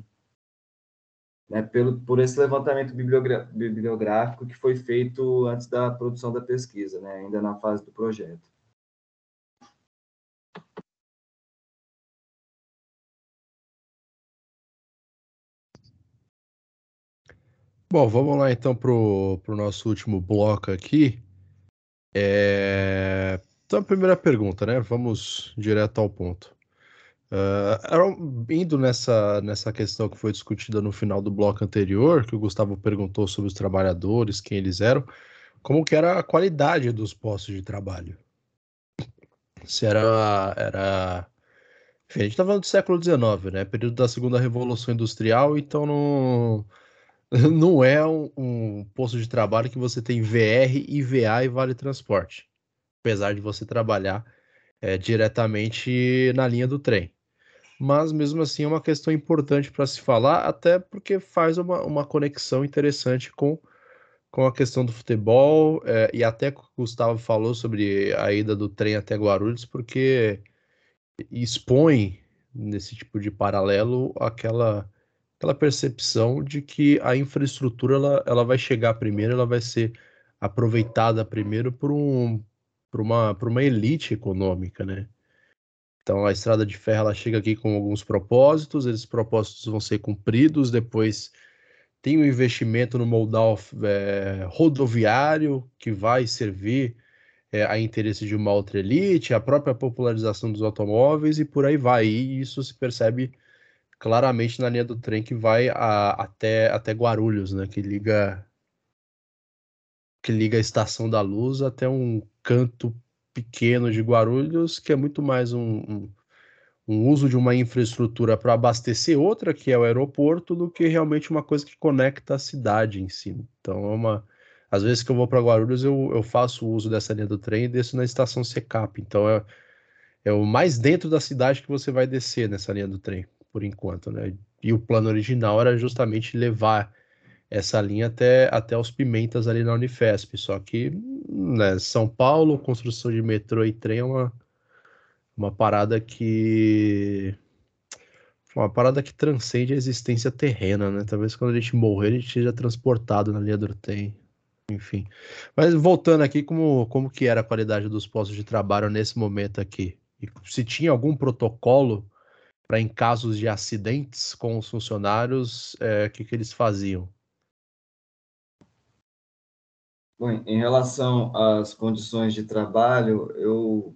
Né, pelo, por esse levantamento bibliográfico que foi feito antes da produção da pesquisa, né, ainda na fase do projeto. Bom, vamos lá então pro, pro nosso último bloco aqui. É... Então, a primeira pergunta, né? Vamos direto ao ponto. Uh, indo nessa, nessa questão que foi discutida no final do bloco anterior, que o Gustavo perguntou sobre os trabalhadores, quem eles eram, como que era a qualidade dos postos de trabalho. Se era, era enfim, a gente está falando do século XIX, né? Período da segunda revolução industrial, então não não é um, um, posto de trabalho que você tem VR, IVA e Vale Transporte, apesar de você trabalhar é, diretamente na linha do trem. Mas mesmo assim é uma questão importante para se falar, até porque faz uma, uma conexão interessante com, com a questão do futebol, é, e até o Gustavo falou sobre a ida do trem até Guarulhos, porque expõe nesse tipo de paralelo aquela aquela percepção de que a infraestrutura ela, ela vai chegar primeiro, ela vai ser aproveitada primeiro por, um, por, uma, por uma elite econômica, né? Então a estrada de ferro ela chega aqui com alguns propósitos, esses propósitos vão ser cumpridos, depois tem um investimento no modal é, rodoviário que vai servir é, a interesse de uma outra elite, a própria popularização dos automóveis e por aí vai. E isso se percebe claramente na linha do trem que vai a, até, até Guarulhos, né? Que liga que liga a Estação da Luz até um canto pequeno de Guarulhos, que é muito mais um, um, um uso de uma infraestrutura para abastecer outra, que é o aeroporto, do que realmente uma coisa que conecta a cidade em si. Então, é uma. Às vezes que eu vou para Guarulhos, eu, eu faço uso dessa linha do trem e desço na estação Secap. Então, é, é o mais dentro da cidade que você vai descer nessa linha do trem por enquanto, né? E o plano original era justamente levar essa linha até, até os Pimentas ali na Unifesp. Só que né, São Paulo, construção de metrô e trem é uma, uma parada que. Uma parada que transcende a existência terrena, né? Talvez quando a gente morrer, a gente seja transportado na linha do trem. enfim. Mas voltando aqui, como, como que era a qualidade dos postos de trabalho nesse momento aqui? E se tinha algum protocolo para em casos de acidentes com os funcionários, o é, que, que eles faziam? Bom, em relação às condições de trabalho, eu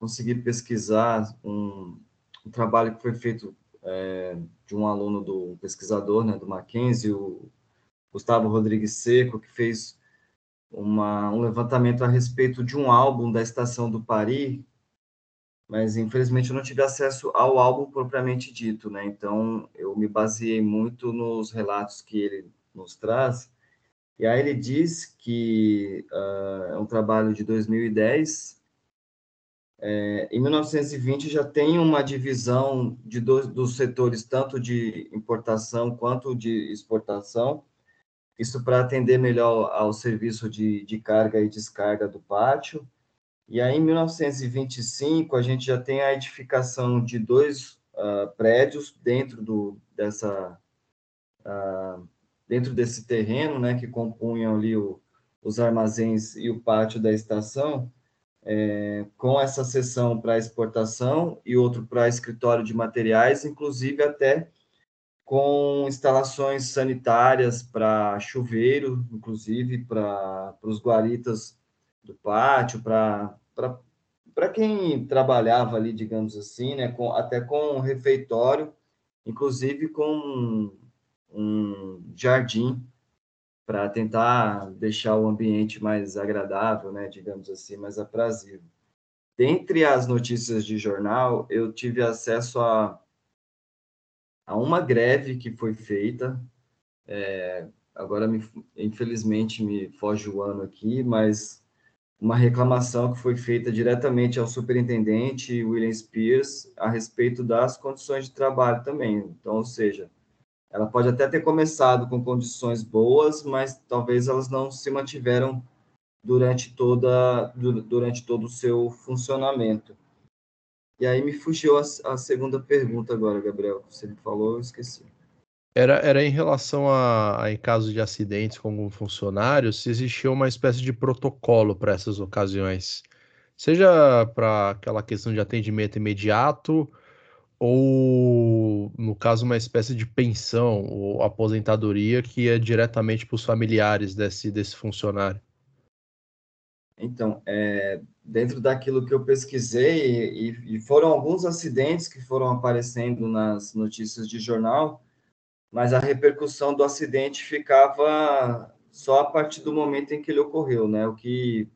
consegui pesquisar um, um trabalho que foi feito é, de um aluno do um pesquisador, né, do Mackenzie, o Gustavo Rodrigues Seco, que fez uma, um levantamento a respeito de um álbum da Estação do Paris, mas infelizmente eu não tive acesso ao álbum propriamente dito, né? Então eu me baseei muito nos relatos que ele nos traz. E aí ele diz que uh, é um trabalho de 2010. É, em 1920 já tem uma divisão de dos setores tanto de importação quanto de exportação. Isso para atender melhor ao serviço de, de carga e descarga do pátio e aí, em 1925, a gente já tem a edificação de dois uh, prédios dentro do, dessa, uh, dentro desse terreno, né, que compunham ali o, os armazéns e o pátio da estação, é, com essa seção para exportação e outro para escritório de materiais, inclusive até com instalações sanitárias para chuveiro, inclusive para os guaritas do pátio, para quem trabalhava ali, digamos assim, né, com, até com um refeitório, inclusive com um, jardim, para tentar deixar o ambiente mais agradável, né, digamos assim, mais aprazível. Dentre as notícias de jornal, eu tive acesso a, a uma greve que foi feita, é, agora, me, infelizmente, me foge o ano aqui, mas uma reclamação que foi feita diretamente ao superintendente William Spears a respeito das condições de trabalho também. Então, ou seja, ela pode até ter começado com condições boas, mas talvez elas não se mantiveram durante toda durante todo o seu funcionamento. E aí me fugiu a, a segunda pergunta agora, Gabriel. Você me falou, eu esqueci. Era, era em relação a, a, em caso de acidentes com algum funcionário, se existia uma espécie de protocolo para essas ocasiões. Seja para aquela questão de atendimento imediato, ou, no caso, uma espécie de pensão ou aposentadoria que é diretamente para os familiares desse, desse funcionário. Então, é, dentro daquilo que eu pesquisei, e, e foram alguns acidentes que foram aparecendo nas notícias de jornal, mas a repercussão do acidente ficava só a partir do momento em que ele ocorreu, né? O que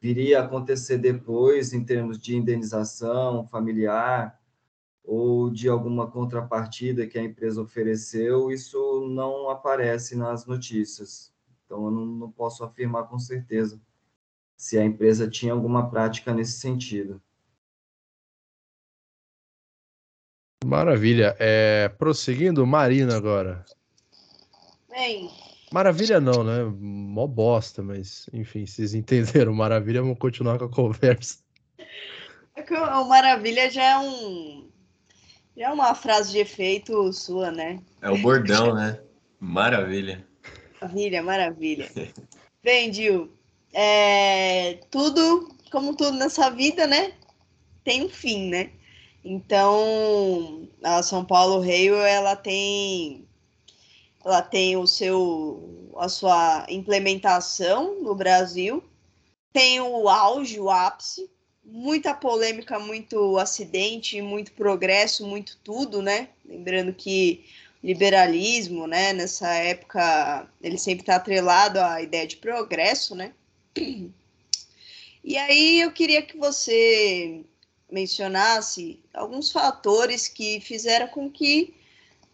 viria a acontecer depois em termos de indenização familiar ou de alguma contrapartida que a empresa ofereceu, isso não aparece nas notícias. Então, eu não, não posso afirmar com certeza se a empresa tinha alguma prática nesse sentido. Maravilha. É, prosseguindo, Marina agora. Bem. Maravilha não, né? Mó bosta, mas enfim, vocês entenderam. Maravilha, vamos continuar com a conversa. É que o Maravilha já é um. Já é uma frase de efeito sua, né? É o bordão, né? Maravilha. Maravilha, maravilha. Bem, Dil, é, tudo, como tudo nessa vida, né? Tem um fim, né? Então, a São Paulo Rail, ela tem ela tem o seu a sua implementação no Brasil, tem o auge, o ápice, muita polêmica, muito acidente, muito progresso, muito tudo, né? Lembrando que liberalismo, né, nessa época, ele sempre está atrelado à ideia de progresso, né? E aí eu queria que você mencionasse alguns fatores que fizeram com que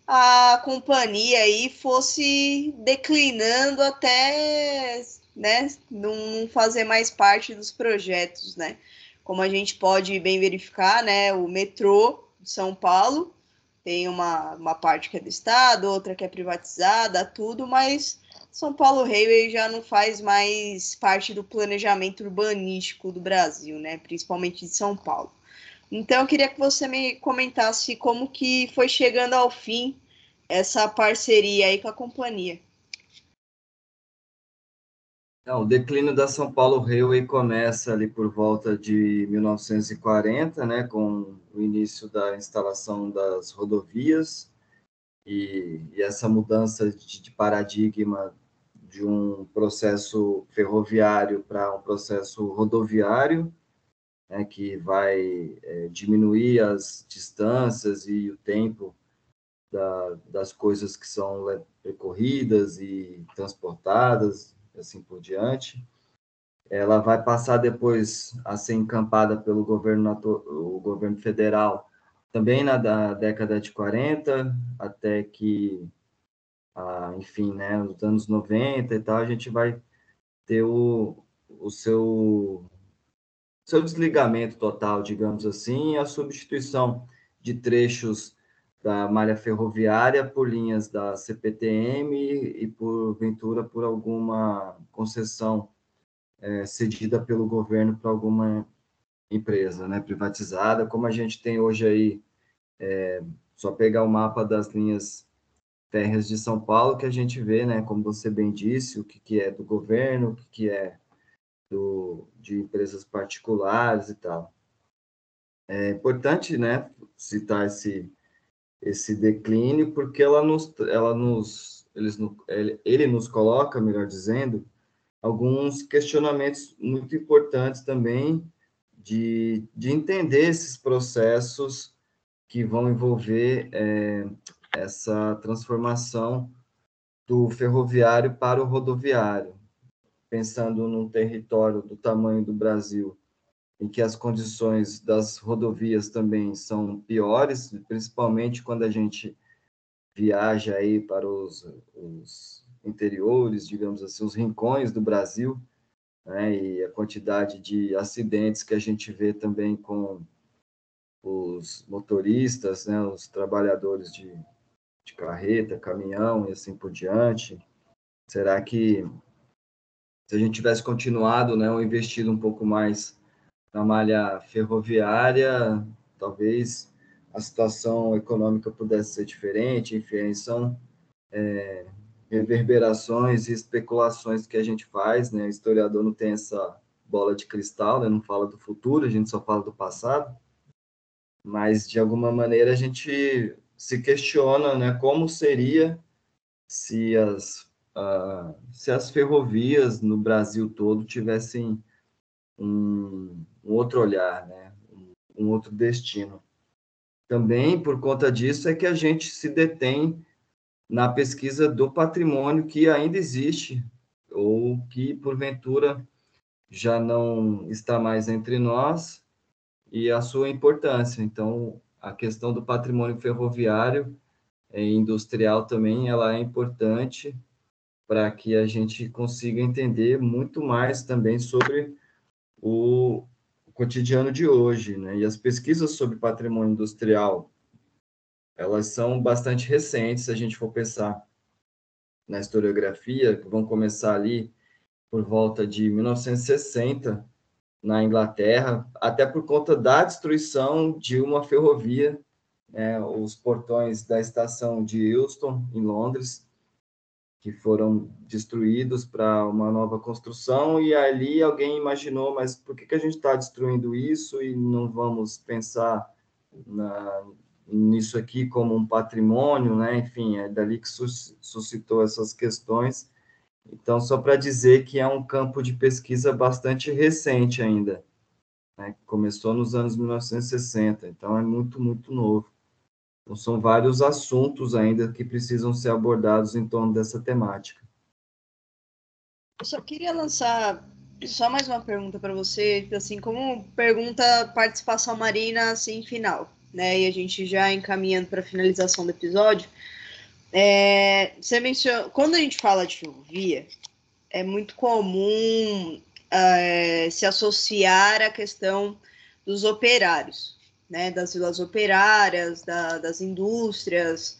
a companhia aí fosse declinando até né, não fazer mais parte dos projetos, né? Como a gente pode bem verificar, né, o metrô de São Paulo tem uma, uma parte que é do Estado, outra que é privatizada, tudo, mas São Paulo Railway já não faz mais parte do planejamento urbanístico do Brasil, né? Principalmente de São Paulo. Então, eu queria que você me comentasse como que foi chegando ao fim essa parceria aí com a companhia. Não, o declínio da São Paulo Railway começa ali por volta de 1940, né, com o início da instalação das rodovias e, e essa mudança de, de, paradigma de um processo ferroviário para um processo rodoviário, né, que vai é, diminuir as distâncias e o tempo da, das coisas que são percorridas e transportadas, assim por diante. Ela vai passar depois a ser encampada pelo governo, o governo federal, também na da década de 40, até que, ah, enfim, né, nos anos 90 e tal, a gente vai ter o, o seu, seu desligamento total, digamos assim, a substituição de trechos da malha ferroviária por linhas da CPTM e, por ventura por alguma concessão é, cedida pelo governo para alguma empresa, né, privatizada, como a gente tem hoje aí, é, só pegar o mapa das linhas férreas de São Paulo que a gente vê, né, como você bem disse, o que, que é do governo, o que, que é do, de empresas particulares e tal. É importante, né, citar esse esse declínio, porque ela nos, ela nos, eles, ele, ele nos coloca, melhor dizendo, alguns questionamentos muito importantes também de, de entender esses processos que vão envolver é, essa transformação do ferroviário para o rodoviário, pensando num território do tamanho do Brasil, em que as condições das rodovias também são piores, principalmente quando a gente viaja aí para os, os interiores, digamos assim, os rincões do Brasil, né, e a quantidade de acidentes que a gente vê também com os motoristas, né, os trabalhadores de, de carreta, caminhão e assim por diante. Será que se a gente tivesse continuado, né, ou investido um pouco mais na malha ferroviária, talvez a situação econômica pudesse ser diferente, enfim, são é, reverberações e especulações que a gente faz, né? O historiador não tem essa bola de cristal, né? não fala do futuro, a gente só fala do passado, mas de alguma maneira a gente se questiona, né? Como seria se as se as ferrovias no Brasil todo tivessem um, um outro olhar, né? Um, um outro destino. Também por conta disso é que a gente se detém na pesquisa do patrimônio que ainda existe ou que porventura já não está mais entre nós e a sua importância. Então, a questão do patrimônio ferroviário e industrial também ela é importante para que a gente consiga entender muito mais também sobre o, cotidiano de hoje, né? E as pesquisas sobre patrimônio industrial, elas são bastante recentes, se a gente for pensar na historiografia, que vão começar ali por volta de 1960 na Inglaterra, até por conta da destruição de uma ferrovia, né, os portões da estação de Euston, em Londres, que foram destruídos para uma nova construção, e ali alguém imaginou, mas por que, que a gente está destruindo isso e não vamos pensar na, nisso aqui como um patrimônio, né? Enfim, é dali que suscitou essas questões. Então, só para dizer que é um campo de pesquisa bastante recente ainda, né? começou nos anos 1960, então é muito, muito novo. Então, são vários assuntos ainda que precisam ser abordados em torno dessa temática. Eu só queria lançar só mais uma pergunta para você, assim, como pergunta participação marina, assim, final, né? E a gente já encaminhando para a finalização do episódio. É, você mencionou, quando a gente fala de ferrovia, é muito comum é, se associar à questão dos operários, né, das vilas operárias, da, das indústrias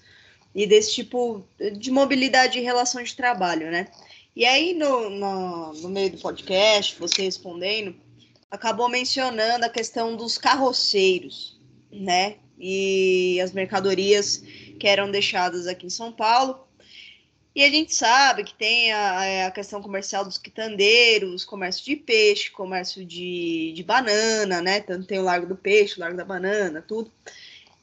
e desse tipo de mobilidade e relação de trabalho, né? E aí, no, no, no meio do podcast, você respondendo, acabou mencionando a questão dos carroceiros, né? E as mercadorias que eram deixadas aqui em São Paulo. E a gente sabe que tem a, é, a questão comercial dos quitandeiros, comércio de peixe, comércio de, de banana, né? Tanto tem o Largo do Peixe, o Largo da Banana, tudo.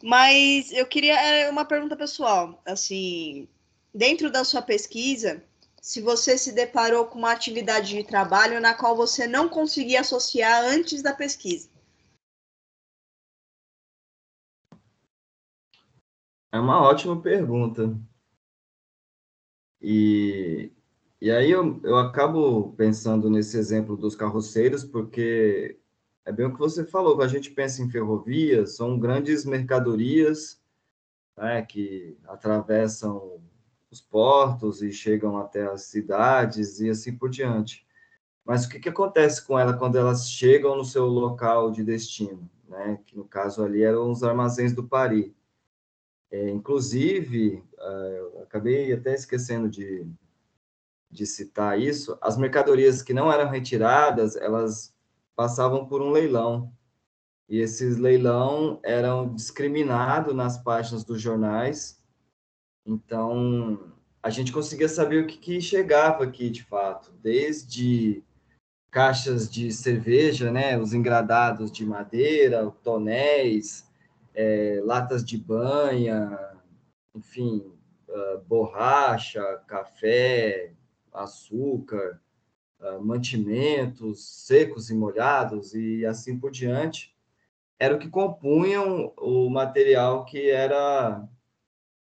Mas eu queria é, uma pergunta pessoal, assim, dentro da sua pesquisa, se você se deparou com uma atividade de trabalho na qual você não conseguia associar antes da pesquisa. É uma ótima pergunta. E, e aí eu, eu acabo pensando nesse exemplo dos carroceiros, porque é bem o que você falou, a gente pensa em ferrovias, são grandes mercadorias né, que atravessam os portos e chegam até as cidades e assim por diante. Mas o que, que acontece com ela quando elas chegam no seu local de destino? Né? Que no caso ali eram os armazéns do Paris. É, inclusive, uh, acabei até esquecendo de, de citar isso, as mercadorias que não eram retiradas, elas passavam por um leilão. E esses leilão eram discriminados nas páginas dos jornais. Então, a gente conseguia saber o que, que chegava aqui, de fato, desde caixas de cerveja, né, os engradados de madeira, tonéis, é, latas de banha, enfim, uh, borracha, café, açúcar, uh, mantimentos secos e molhados e assim por diante, era o que compunham o material que era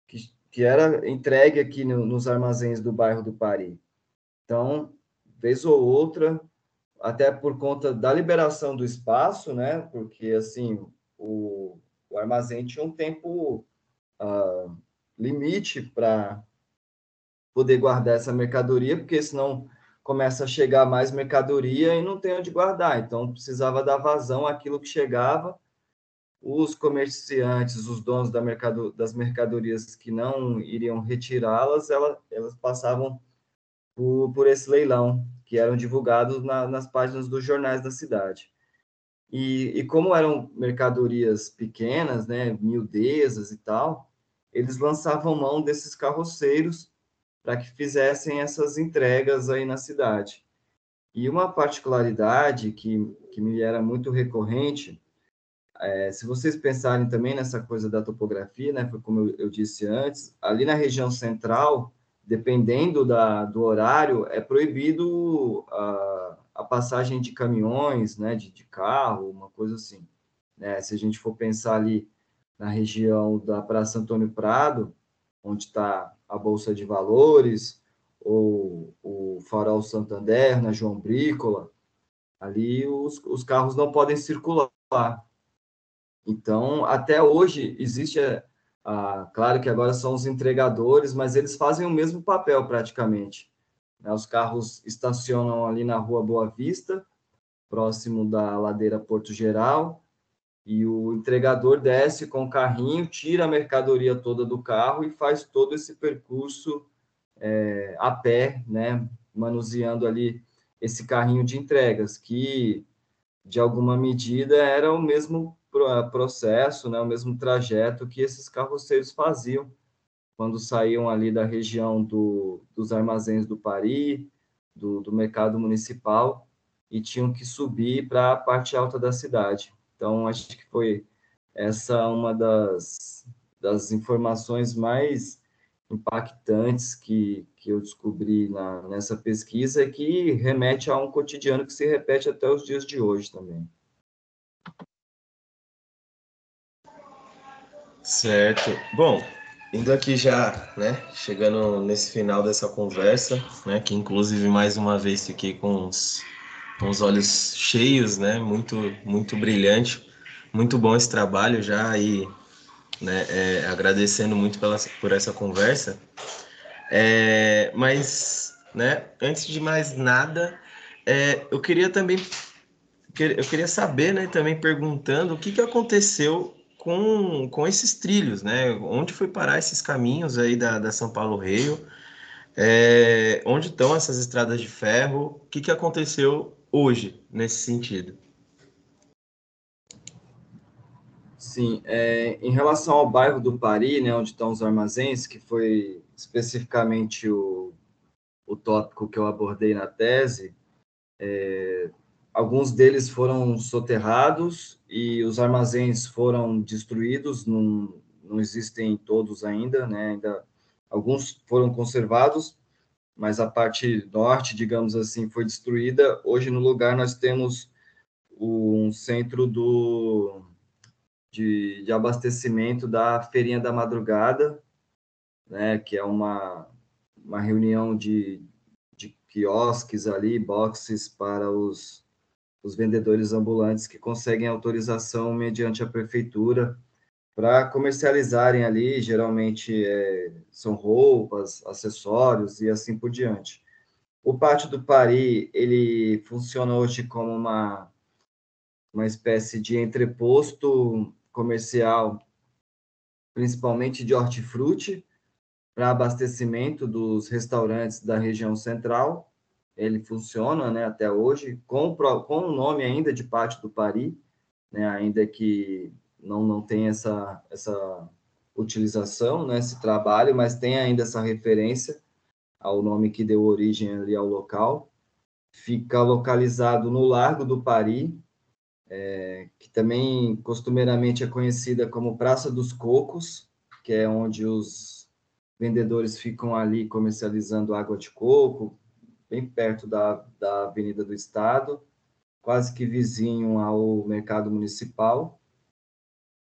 que, que era entregue aqui no, nos armazéns do bairro do Paris. Então, vez ou outra, até por conta da liberação do espaço, né? Porque assim, o, o armazém tinha um tempo uh, limite para poder guardar essa mercadoria, porque senão começa a chegar mais mercadoria e não tem onde guardar. Então, precisava dar vazão àquilo que chegava. Os comerciantes, os donos da mercado, das mercadorias que não iriam retirá-las, elas, elas passavam por, por esse leilão, que eram divulgados na, nas páginas dos jornais da cidade. E, e como eram mercadorias pequenas, né, miudezas e tal, eles lançavam mão desses carroceiros para que fizessem essas entregas aí na cidade. E uma particularidade que, que me era muito recorrente, é, se vocês pensarem também nessa coisa da topografia, né, foi como eu, eu disse antes, ali na região central, dependendo da, do horário, é proibido a passagem de caminhões, né, de, de carro, uma coisa assim. Né? Se a gente for pensar ali na região da Praça Antônio Prado, onde está a Bolsa de Valores, ou o Farol Santander, na João Brícola, ali os, os carros não podem circular. Então, até hoje, existe, claro que agora são os entregadores, mas eles fazem o mesmo papel praticamente. Né? Os carros estacionam ali na Rua Boa Vista, próximo da ladeira Porto Geral, e o entregador desce com o carrinho, tira a mercadoria toda do carro e faz todo esse percurso é, a pé, né? manuseando ali esse carrinho de entregas, que de alguma medida era o mesmo processo, né? o mesmo trajeto que esses carroceiros faziam quando saíam ali da região do, dos armazéns do Paris, do, do mercado municipal, e tinham que subir para a parte alta da cidade. Então, acho que foi essa uma das, das informações mais impactantes que, que eu descobri na, nessa pesquisa, que remete a um cotidiano que se repete até os dias de hoje também. Certo. Bom, Indo aqui já, né, chegando nesse final dessa conversa, né, que inclusive mais uma vez fiquei com os, com os olhos cheios, né, muito, muito brilhante, muito bom esse trabalho já e, né, é, agradecendo muito pela, por essa conversa. É, mas, né, antes de mais nada, é, eu queria também, eu queria saber, né, também perguntando o que, que aconteceu com, com esses trilhos, né? Onde foi parar esses caminhos aí da, da São Paulo Rio? É, onde estão essas estradas de ferro? O que, que aconteceu hoje nesse sentido? Sim, é, em relação ao bairro do Pari, né, onde estão os armazéns, que foi especificamente o, o tópico que eu abordei na tese, é, alguns deles foram soterrados e os armazéns foram destruídos, não, não existem todos ainda, né, ainda alguns foram conservados, mas a parte norte, digamos assim, foi destruída. Hoje, no lugar, nós temos um centro do, de, de abastecimento da Feirinha da Madrugada, né, que é uma, uma reunião de, de quiosques ali, boxes para os, os vendedores ambulantes que conseguem autorização mediante a prefeitura para comercializarem ali, geralmente é, são roupas, acessórios e assim por diante. O pátio do Pari, ele funciona hoje como uma, uma espécie de entreposto comercial, principalmente de hortifruti, para abastecimento dos restaurantes da região central. Ele funciona né, até hoje, com, com o nome ainda de Pátio do Pari, né, ainda que não, não tem essa, essa utilização, né, esse trabalho, mas tem ainda essa referência ao nome que deu origem ali ao local. Fica localizado no Largo do Pari, é, que também costumeiramente é conhecida como Praça dos Cocos, que é onde os vendedores ficam ali comercializando água de coco, bem perto da, da Avenida do Estado, quase que vizinho ao mercado municipal.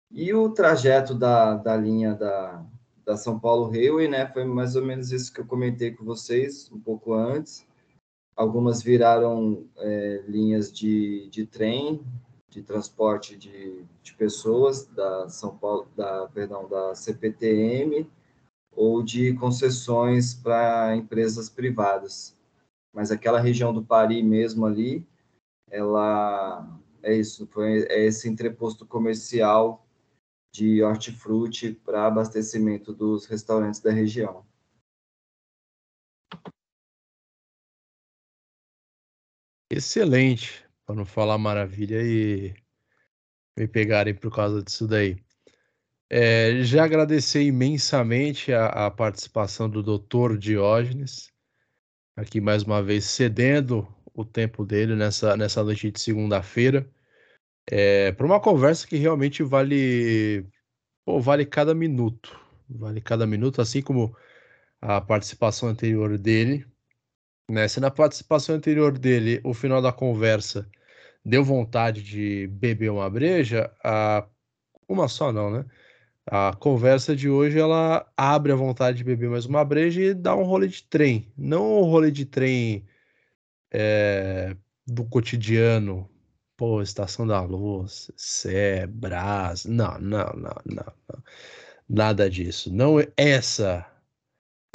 E o trajeto da, da linha da, da São Paulo Railway, né, foi mais ou menos isso que eu comentei com vocês um pouco antes. Algumas viraram é, linhas de, de trem, de transporte de, de pessoas da São Paulo, da perdão, da CPTM ou de concessões para empresas privadas. Mas aquela região do Pari mesmo ali, ela é isso, foi é esse entreposto comercial de hortifruti para abastecimento dos restaurantes da região. Excelente, para não falar maravilha e me pegarem por causa disso daí. É, já agradecer imensamente a, a, participação do Dr. Diógenes, aqui mais uma vez cedendo o tempo dele nessa, nessa noite de segunda-feira é, para uma conversa que realmente vale, pô, vale cada minuto, vale cada minuto, assim como a participação anterior dele. Né? Se na participação anterior dele, o final da conversa deu vontade de beber uma breja, a... uma só não, né? A conversa de hoje ela abre a vontade de beber mais uma breja e dá um rolê de trem, não um rolê de trem é, do cotidiano, pô, Estação da Luz, Sé, Brás, não, não, não, não, não, nada disso. Não é essa,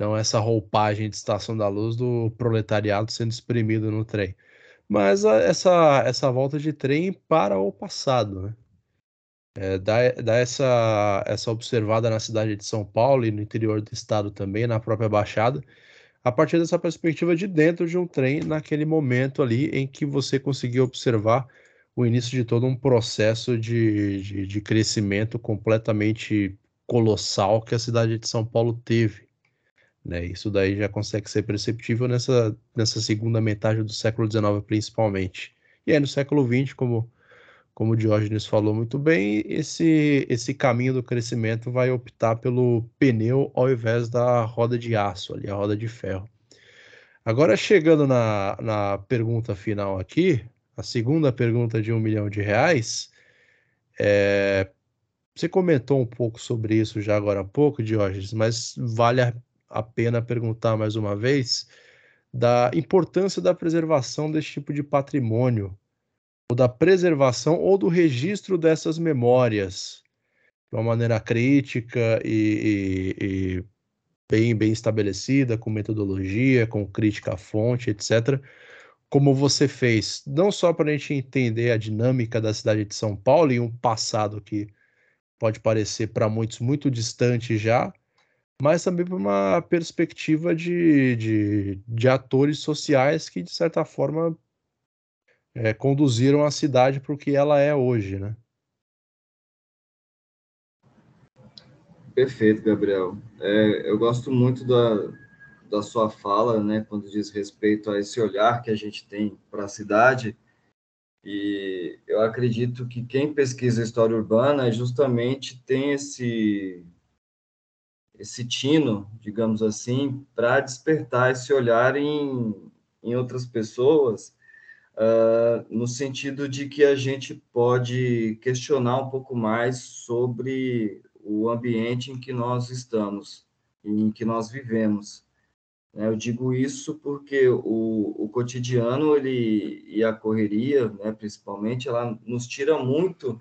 não essa roupagem de Estação da Luz do proletariado sendo espremido no trem, mas a, essa essa volta de trem para o passado, né? É, dá, dá essa, essa observada na cidade de São Paulo e no interior do estado também, na própria Baixada, a partir dessa perspectiva de dentro de um trem, naquele momento ali em que você conseguiu observar o início de todo um processo de, de, de, crescimento completamente colossal que a cidade de São Paulo teve. Né? Isso daí já consegue ser perceptível nessa, nessa segunda metade do século XIX, principalmente. E aí no século XX, como, como o Diógenes falou muito bem, esse, esse caminho do crescimento vai optar pelo pneu ao invés da roda de aço, ali, a roda de ferro. Agora, chegando na, na pergunta final aqui, a segunda pergunta de um milhão de reais, é, você comentou um pouco sobre isso já agora há pouco, Diógenes, mas vale a, a pena perguntar mais uma vez da importância da preservação desse tipo de patrimônio, ou da preservação ou do registro dessas memórias de uma maneira crítica e, e, e bem, bem estabelecida, com metodologia, com crítica à fonte, etc como você fez, não só para a gente entender a dinâmica da cidade de São Paulo e um passado que pode parecer para muitos muito distante já, mas também para uma perspectiva de, de, de, atores sociais que, de certa forma, é, conduziram a cidade para o que ela é hoje, né? Perfeito, Gabriel. É, eu gosto muito da, da sua fala, né, quando diz respeito a esse olhar que a gente tem para a cidade. E eu acredito que quem pesquisa história urbana justamente tem esse esse tino, digamos assim, para despertar esse olhar em, em outras pessoas, uh, no sentido de que a gente pode questionar um pouco mais sobre o ambiente em que nós estamos, em que nós vivemos. Né? Eu digo isso porque o, o cotidiano ele, e a correria, né, principalmente, ela nos tira muito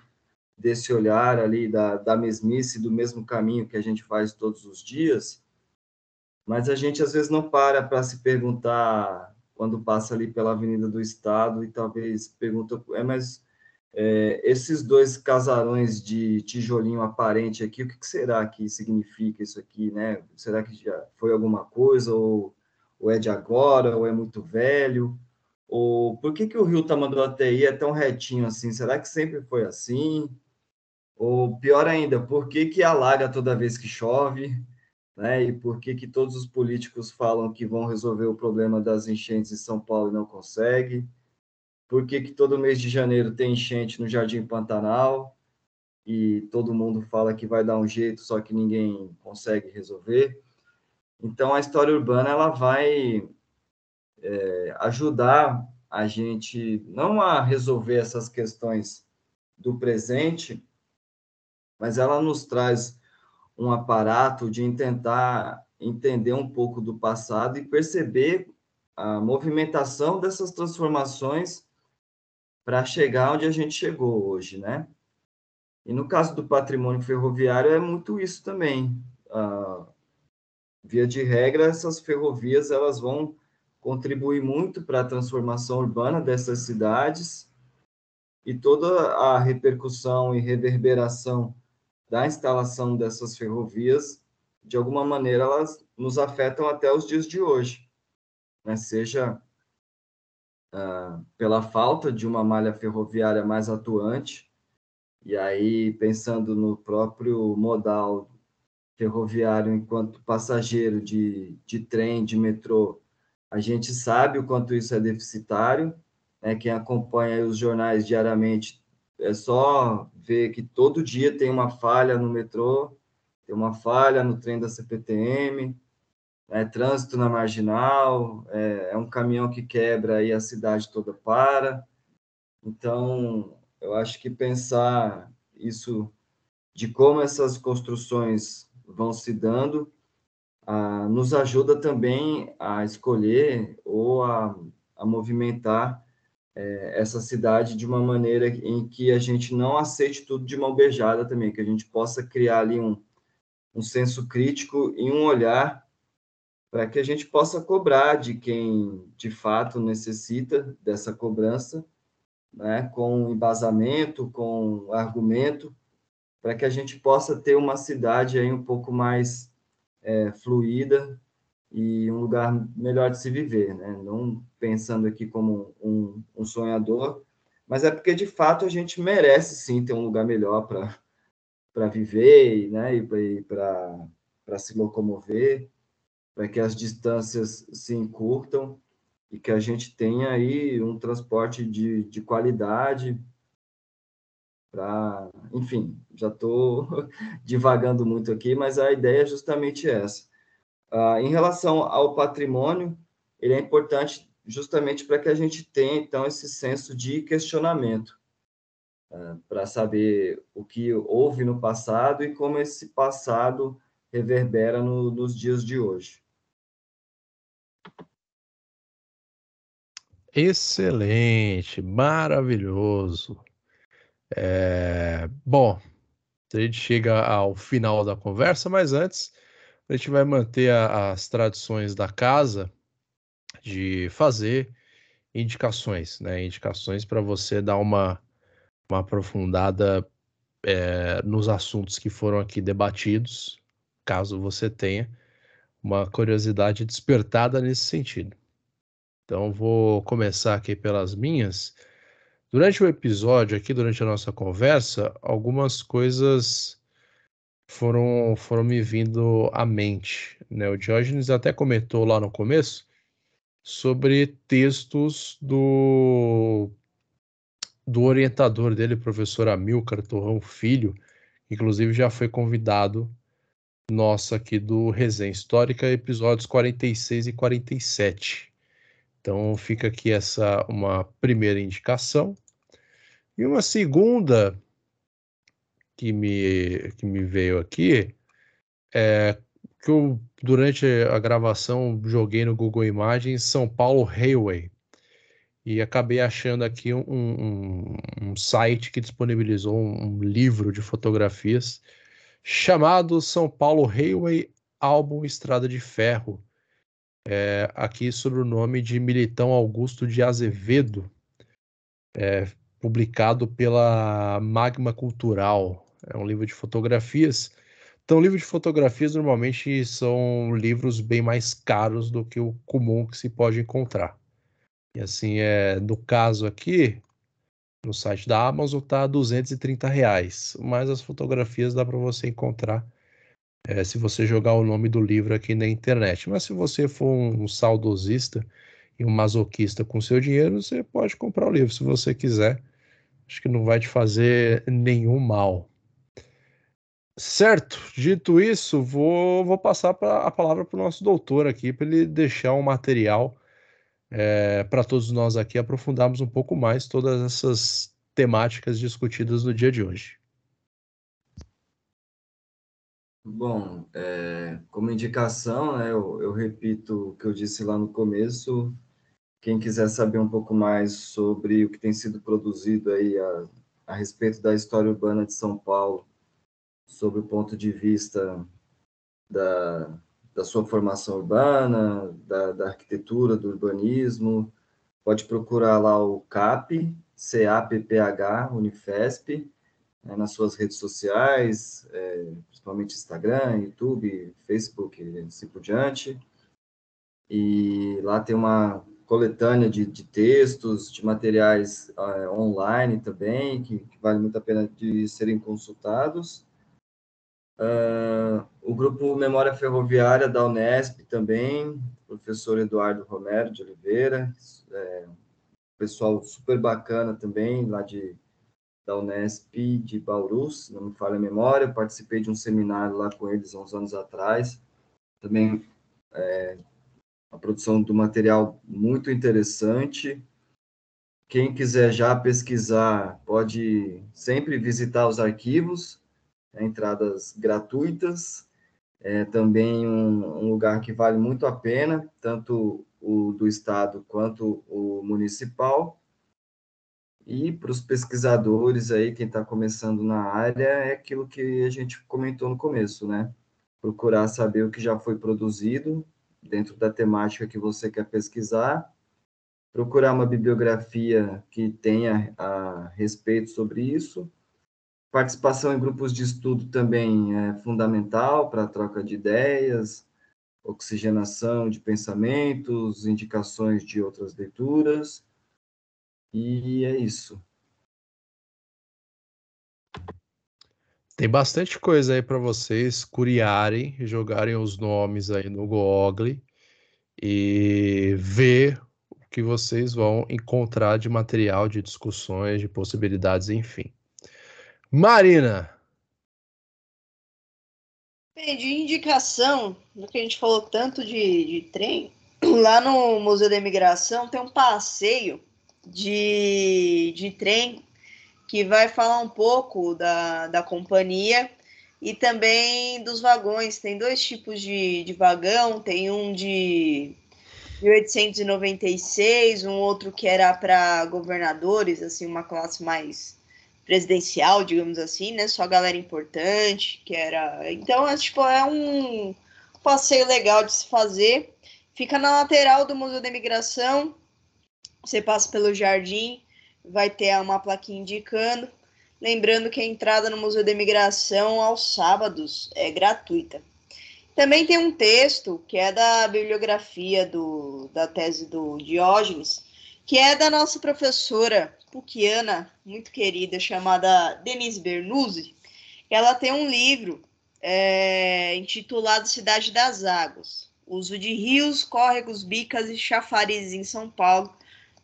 desse olhar ali da, da mesmice, do mesmo caminho que a gente faz todos os dias, mas a gente às vezes não para para se perguntar quando passa ali pela Avenida do Estado e talvez pergunta, é, mas é, esses dois casarões de tijolinho aparente aqui, o que, que, será que significa isso aqui, né? Será que já foi alguma coisa, ou, ou é de agora, ou é muito velho? Ou por que, que o rio Tamanduateí é tão retinho assim? Será que sempre foi assim? Ou pior ainda, por que, que alaga toda vez que chove? Né? E por que, que todos os políticos falam que vão resolver o problema das enchentes em São Paulo e não conseguem? por que, que todo mês de janeiro tem enchente no Jardim Pantanal e todo mundo fala que vai dar um jeito, só que ninguém consegue resolver. Então, a história urbana ela vai é, ajudar a gente não a resolver essas questões do presente, mas ela nos traz um aparato de tentar entender um pouco do passado e perceber a movimentação dessas transformações para chegar onde a gente chegou hoje, né? E no caso do patrimônio ferroviário é muito isso também. Ah, via de regra, essas ferrovias elas vão contribuir muito para a transformação urbana dessas cidades e toda a repercussão e reverberação da instalação dessas ferrovias, de alguma maneira, elas nos afetam até os dias de hoje, né? seja uh, pela falta de uma malha ferroviária mais atuante, e aí pensando no próprio modal ferroviário enquanto passageiro de, de trem, de metrô, a gente sabe o quanto isso é deficitário, né? quem acompanha os jornais diariamente é só ver que todo dia tem uma falha no metrô, tem uma falha no trem da CPTM, é trânsito na marginal, é, é, um caminhão que quebra e a cidade toda para. Então, eu acho que pensar isso de como essas construções vão se dando ah, nos ajuda também a escolher ou a, a movimentar é, essa cidade de uma maneira em que a gente não aceite tudo de mão beijada também, que a gente possa criar ali um, um senso crítico e um olhar para que a gente possa cobrar de quem de fato necessita dessa cobrança, né, com embasamento, com argumento, para que a gente possa ter uma cidade aí um pouco mais é, fluida e um lugar melhor de se viver, né? Não pensando aqui como um, um sonhador, mas é porque de fato a gente merece sim ter um lugar melhor para para viver, né? E para se locomover para que as distâncias se encurtam e que a gente tenha aí um transporte de, de qualidade para, enfim, já estou divagando muito aqui, mas a ideia é justamente essa. Ah, em relação ao patrimônio, ele é importante justamente para que a gente tenha, então, esse senso de questionamento, ah, para saber o que houve no passado e como esse passado reverbera no, nos dias de hoje. Excelente, maravilhoso. É, bom, a gente chega ao final da conversa, mas antes a gente vai manter a, as tradições da casa de fazer indicações, né? Indicações para você dar uma, uma aprofundada é, nos assuntos que foram aqui debatidos, caso você tenha uma curiosidade despertada nesse sentido. Então, vou começar aqui pelas minhas. Durante o episódio, aqui durante a nossa conversa, algumas coisas foram, foram me vindo à mente. Né? O Diógenes até comentou lá no começo sobre textos do, do orientador dele, professor Amilcar Torrão Filho, que inclusive já foi convidado nosso aqui do Resenha Histórica, episódios 46 e 47. Então fica aqui essa uma primeira indicação. E uma segunda que me, que me veio aqui é que eu, durante a gravação, joguei no Google Imagens São Paulo Railway. E acabei achando aqui um, um, um site que disponibilizou um, um, livro de fotografias chamado São Paulo Railway Álbum Estrada de Ferro, é, aqui sobre o nome de Militão Augusto de Azevedo, é, publicado pela Magma Cultural. É um livro de fotografias. Então, livros de fotografias normalmente são livros bem mais caros do que o comum que se pode encontrar. E assim, é, no caso aqui, no site da Amazon está 230 reais, mas as fotografias dá para você encontrar é, se você jogar o nome do livro aqui na internet. Mas se você for um saudosista e um masoquista com seu dinheiro, você pode comprar o livro se você quiser. Acho que não vai te fazer nenhum mal. Certo, dito isso, vou, vou passar pra, a palavra para o nosso doutor aqui, para ele deixar um material é, para todos nós aqui aprofundarmos um pouco mais todas essas temáticas discutidas no dia de hoje. Bom, é, como indicação, né, eu, eu repito o que eu disse lá no começo. Quem quiser saber um pouco mais sobre o que tem sido produzido aí a, a respeito da história urbana de São Paulo sobre o ponto de vista da, da sua formação urbana, da, da arquitetura, do urbanismo. Pode procurar lá o CAP, CAPPH, Unifesp, né, nas suas redes sociais, é, principalmente Instagram, YouTube, Facebook, assim por diante. E lá tem uma coletânea de, de textos, de materiais uh, online também, que, que, vale muito a pena de serem consultados. Uh, o grupo Memória Ferroviária da Unesp também, professor Eduardo Romero de Oliveira, é, pessoal super bacana também, lá de, da Unesp de Bauru, se não me falha a memória, eu participei de um seminário lá com eles há uns anos atrás, também é, a produção do material muito interessante, quem quiser já pesquisar, pode sempre visitar os arquivos, entradas gratuitas, é também um, um, lugar que vale muito a pena, tanto o do estado quanto o municipal. E para os pesquisadores aí, quem está começando na área, é aquilo que a gente comentou no começo, né? Procurar saber o que já foi produzido dentro da temática que você quer pesquisar, procurar uma bibliografia que tenha a respeito sobre isso, Participação em grupos de estudo também é fundamental para a troca de ideias, oxigenação de pensamentos, indicações de outras leituras. E é isso. Tem bastante coisa aí para vocês curiarem, jogarem os nomes aí no Google e ver o que vocês vão encontrar de material, de discussões, de possibilidades, enfim. Marina. Bem, de indicação, do que a gente falou tanto de, de trem, lá no Museu da Imigração tem um passeio de, de trem que vai falar um pouco da, da companhia e também dos vagões. Tem dois tipos de, de vagão, tem um de 1896, um outro que era para governadores, assim, uma classe mais presidencial, digamos assim, né? Só galera importante, que era. Então, é, tipo, é um passeio legal de se fazer. Fica na lateral do Museu da Imigração. Você passa pelo jardim, vai ter uma plaquinha indicando. Lembrando que a entrada no Museu da Imigração aos sábados é gratuita. Também tem um texto que é da bibliografia do, da tese do Diógenes, que é da nossa professora puquiana, muito querida, chamada Denise Bernuzzi. Ela tem um livro é, intitulado Cidade das Águas. Uso de rios, córregos, bicas e chafarizes em São Paulo,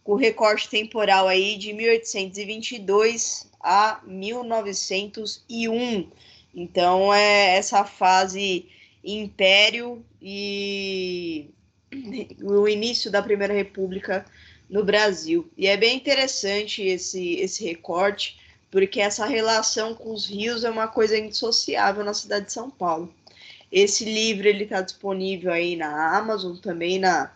com recorte temporal aí de 1822 a 1901. Então é essa fase império e o início da Primeira República no Brasil. E é bem interessante esse, esse recorte, porque essa relação com os rios é uma coisa indissociável na cidade de São Paulo. Esse livro ele está disponível aí na Amazon, também na,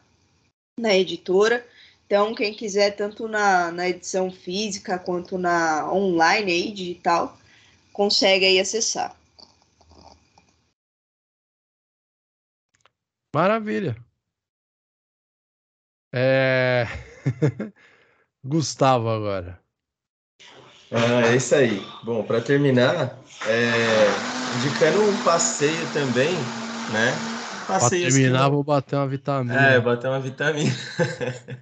na editora. Então, quem quiser, tanto na, na edição física quanto na online aí, digital, consegue aí acessar. Maravilha. É... Gustavo agora. Ah, é isso aí. Bom, para terminar, é... indicando um passeio também, né? Passeio para terminar, vou bater uma vitamina. É, bater uma vitamina.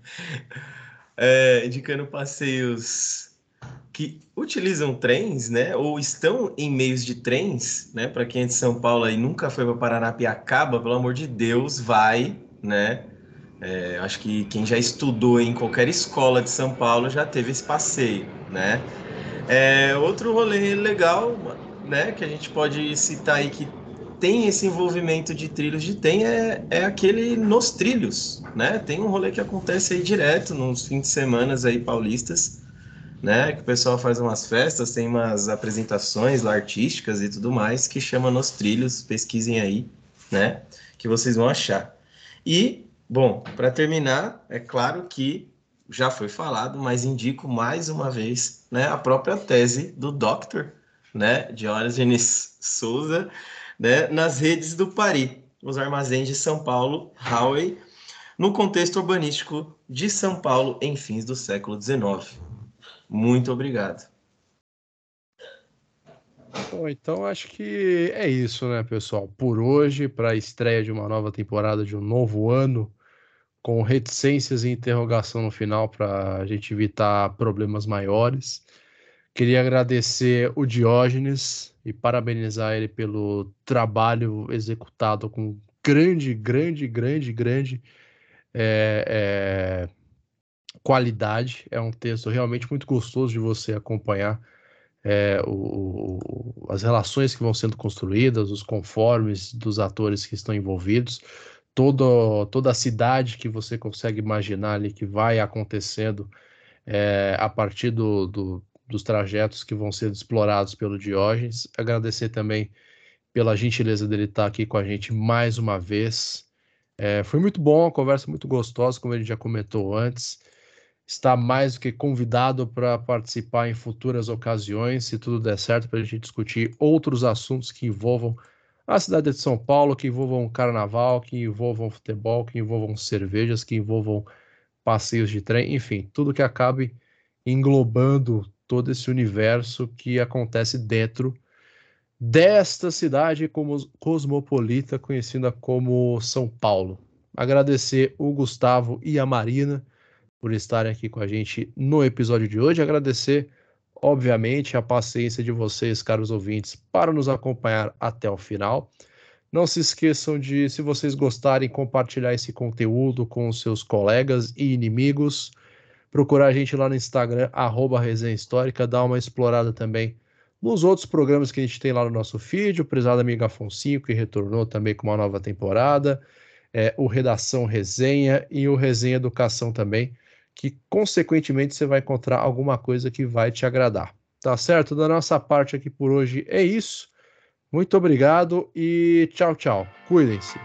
é, indicando passeios que utilizam trens, né? Ou estão em meios de trens, né? Para quem é de São Paulo e nunca foi para Paranapiacaba, pelo amor de Deus, vai, né? É, acho que quem já estudou em qualquer escola de São Paulo já teve esse passeio, né? É, outro rolê legal, né, que a gente pode citar aí que tem esse envolvimento de trilhos de tem é, é aquele nos trilhos, né? Tem um rolê que acontece aí direto nos fins de semana aí paulistas, né? Que o pessoal faz umas festas, tem umas apresentações lá artísticas e tudo mais que chama nos trilhos, pesquisem aí, né? Que vocês vão achar. E Bom, para terminar, é claro que já foi falado, mas indico mais uma vez né, a própria tese do Dr. Né, Diógenes Souza né, nas redes do Pari, os armazéns de São Paulo, Howe, no contexto urbanístico de São Paulo em fins do século XIX. Muito obrigado. Bom, então acho que é isso, né, pessoal? Por hoje, para a estreia de uma nova temporada de um novo ano, com reticências e interrogação no final para a gente evitar problemas maiores. Queria agradecer o Diógenes e parabenizar ele pelo trabalho executado com grande, grande, grande, grande é, é, qualidade. É um texto realmente muito gostoso de você acompanhar. É, o, as relações que vão sendo construídas, os conformes dos atores que estão envolvidos todo, toda a cidade que você consegue imaginar ali que vai acontecendo é, a partir do, do, dos trajetos que vão sendo explorados pelo Diógenes. Agradecer também pela gentileza dele estar aqui com a gente mais uma vez. É, foi muito bom, uma conversa muito gostosa, como ele já comentou antes. Está mais do que convidado para participar em futuras ocasiões, se tudo der certo, para a gente discutir outros assuntos que envolvam a cidade de São Paulo, que envolvam carnaval, que envolvam futebol, que envolvam cervejas, que envolvam passeios de trem, enfim, tudo que acabe englobando todo esse universo que acontece dentro desta cidade como cosmopolita conhecida como São Paulo. Agradecer o Gustavo e a Marina por estarem aqui com a gente no episódio de hoje. Agradecer obviamente, a paciência de vocês, caros ouvintes, para nos acompanhar até o final. Não se esqueçam de, se vocês gostarem, compartilhar esse conteúdo com os seus colegas e inimigos. Procurar a gente lá no Instagram, arroba Resenha Histórica, dar uma explorada também nos outros programas que a gente tem lá no nosso feed, o Prezado Amigo Afonso, que retornou também com uma nova temporada, é, o Redação Resenha e o Resenha Educação também, que consequentemente você vai encontrar alguma coisa que vai te agradar. Tá certo? Da nossa parte aqui por hoje é isso. Muito obrigado e tchau, tchau. Cuidem-se.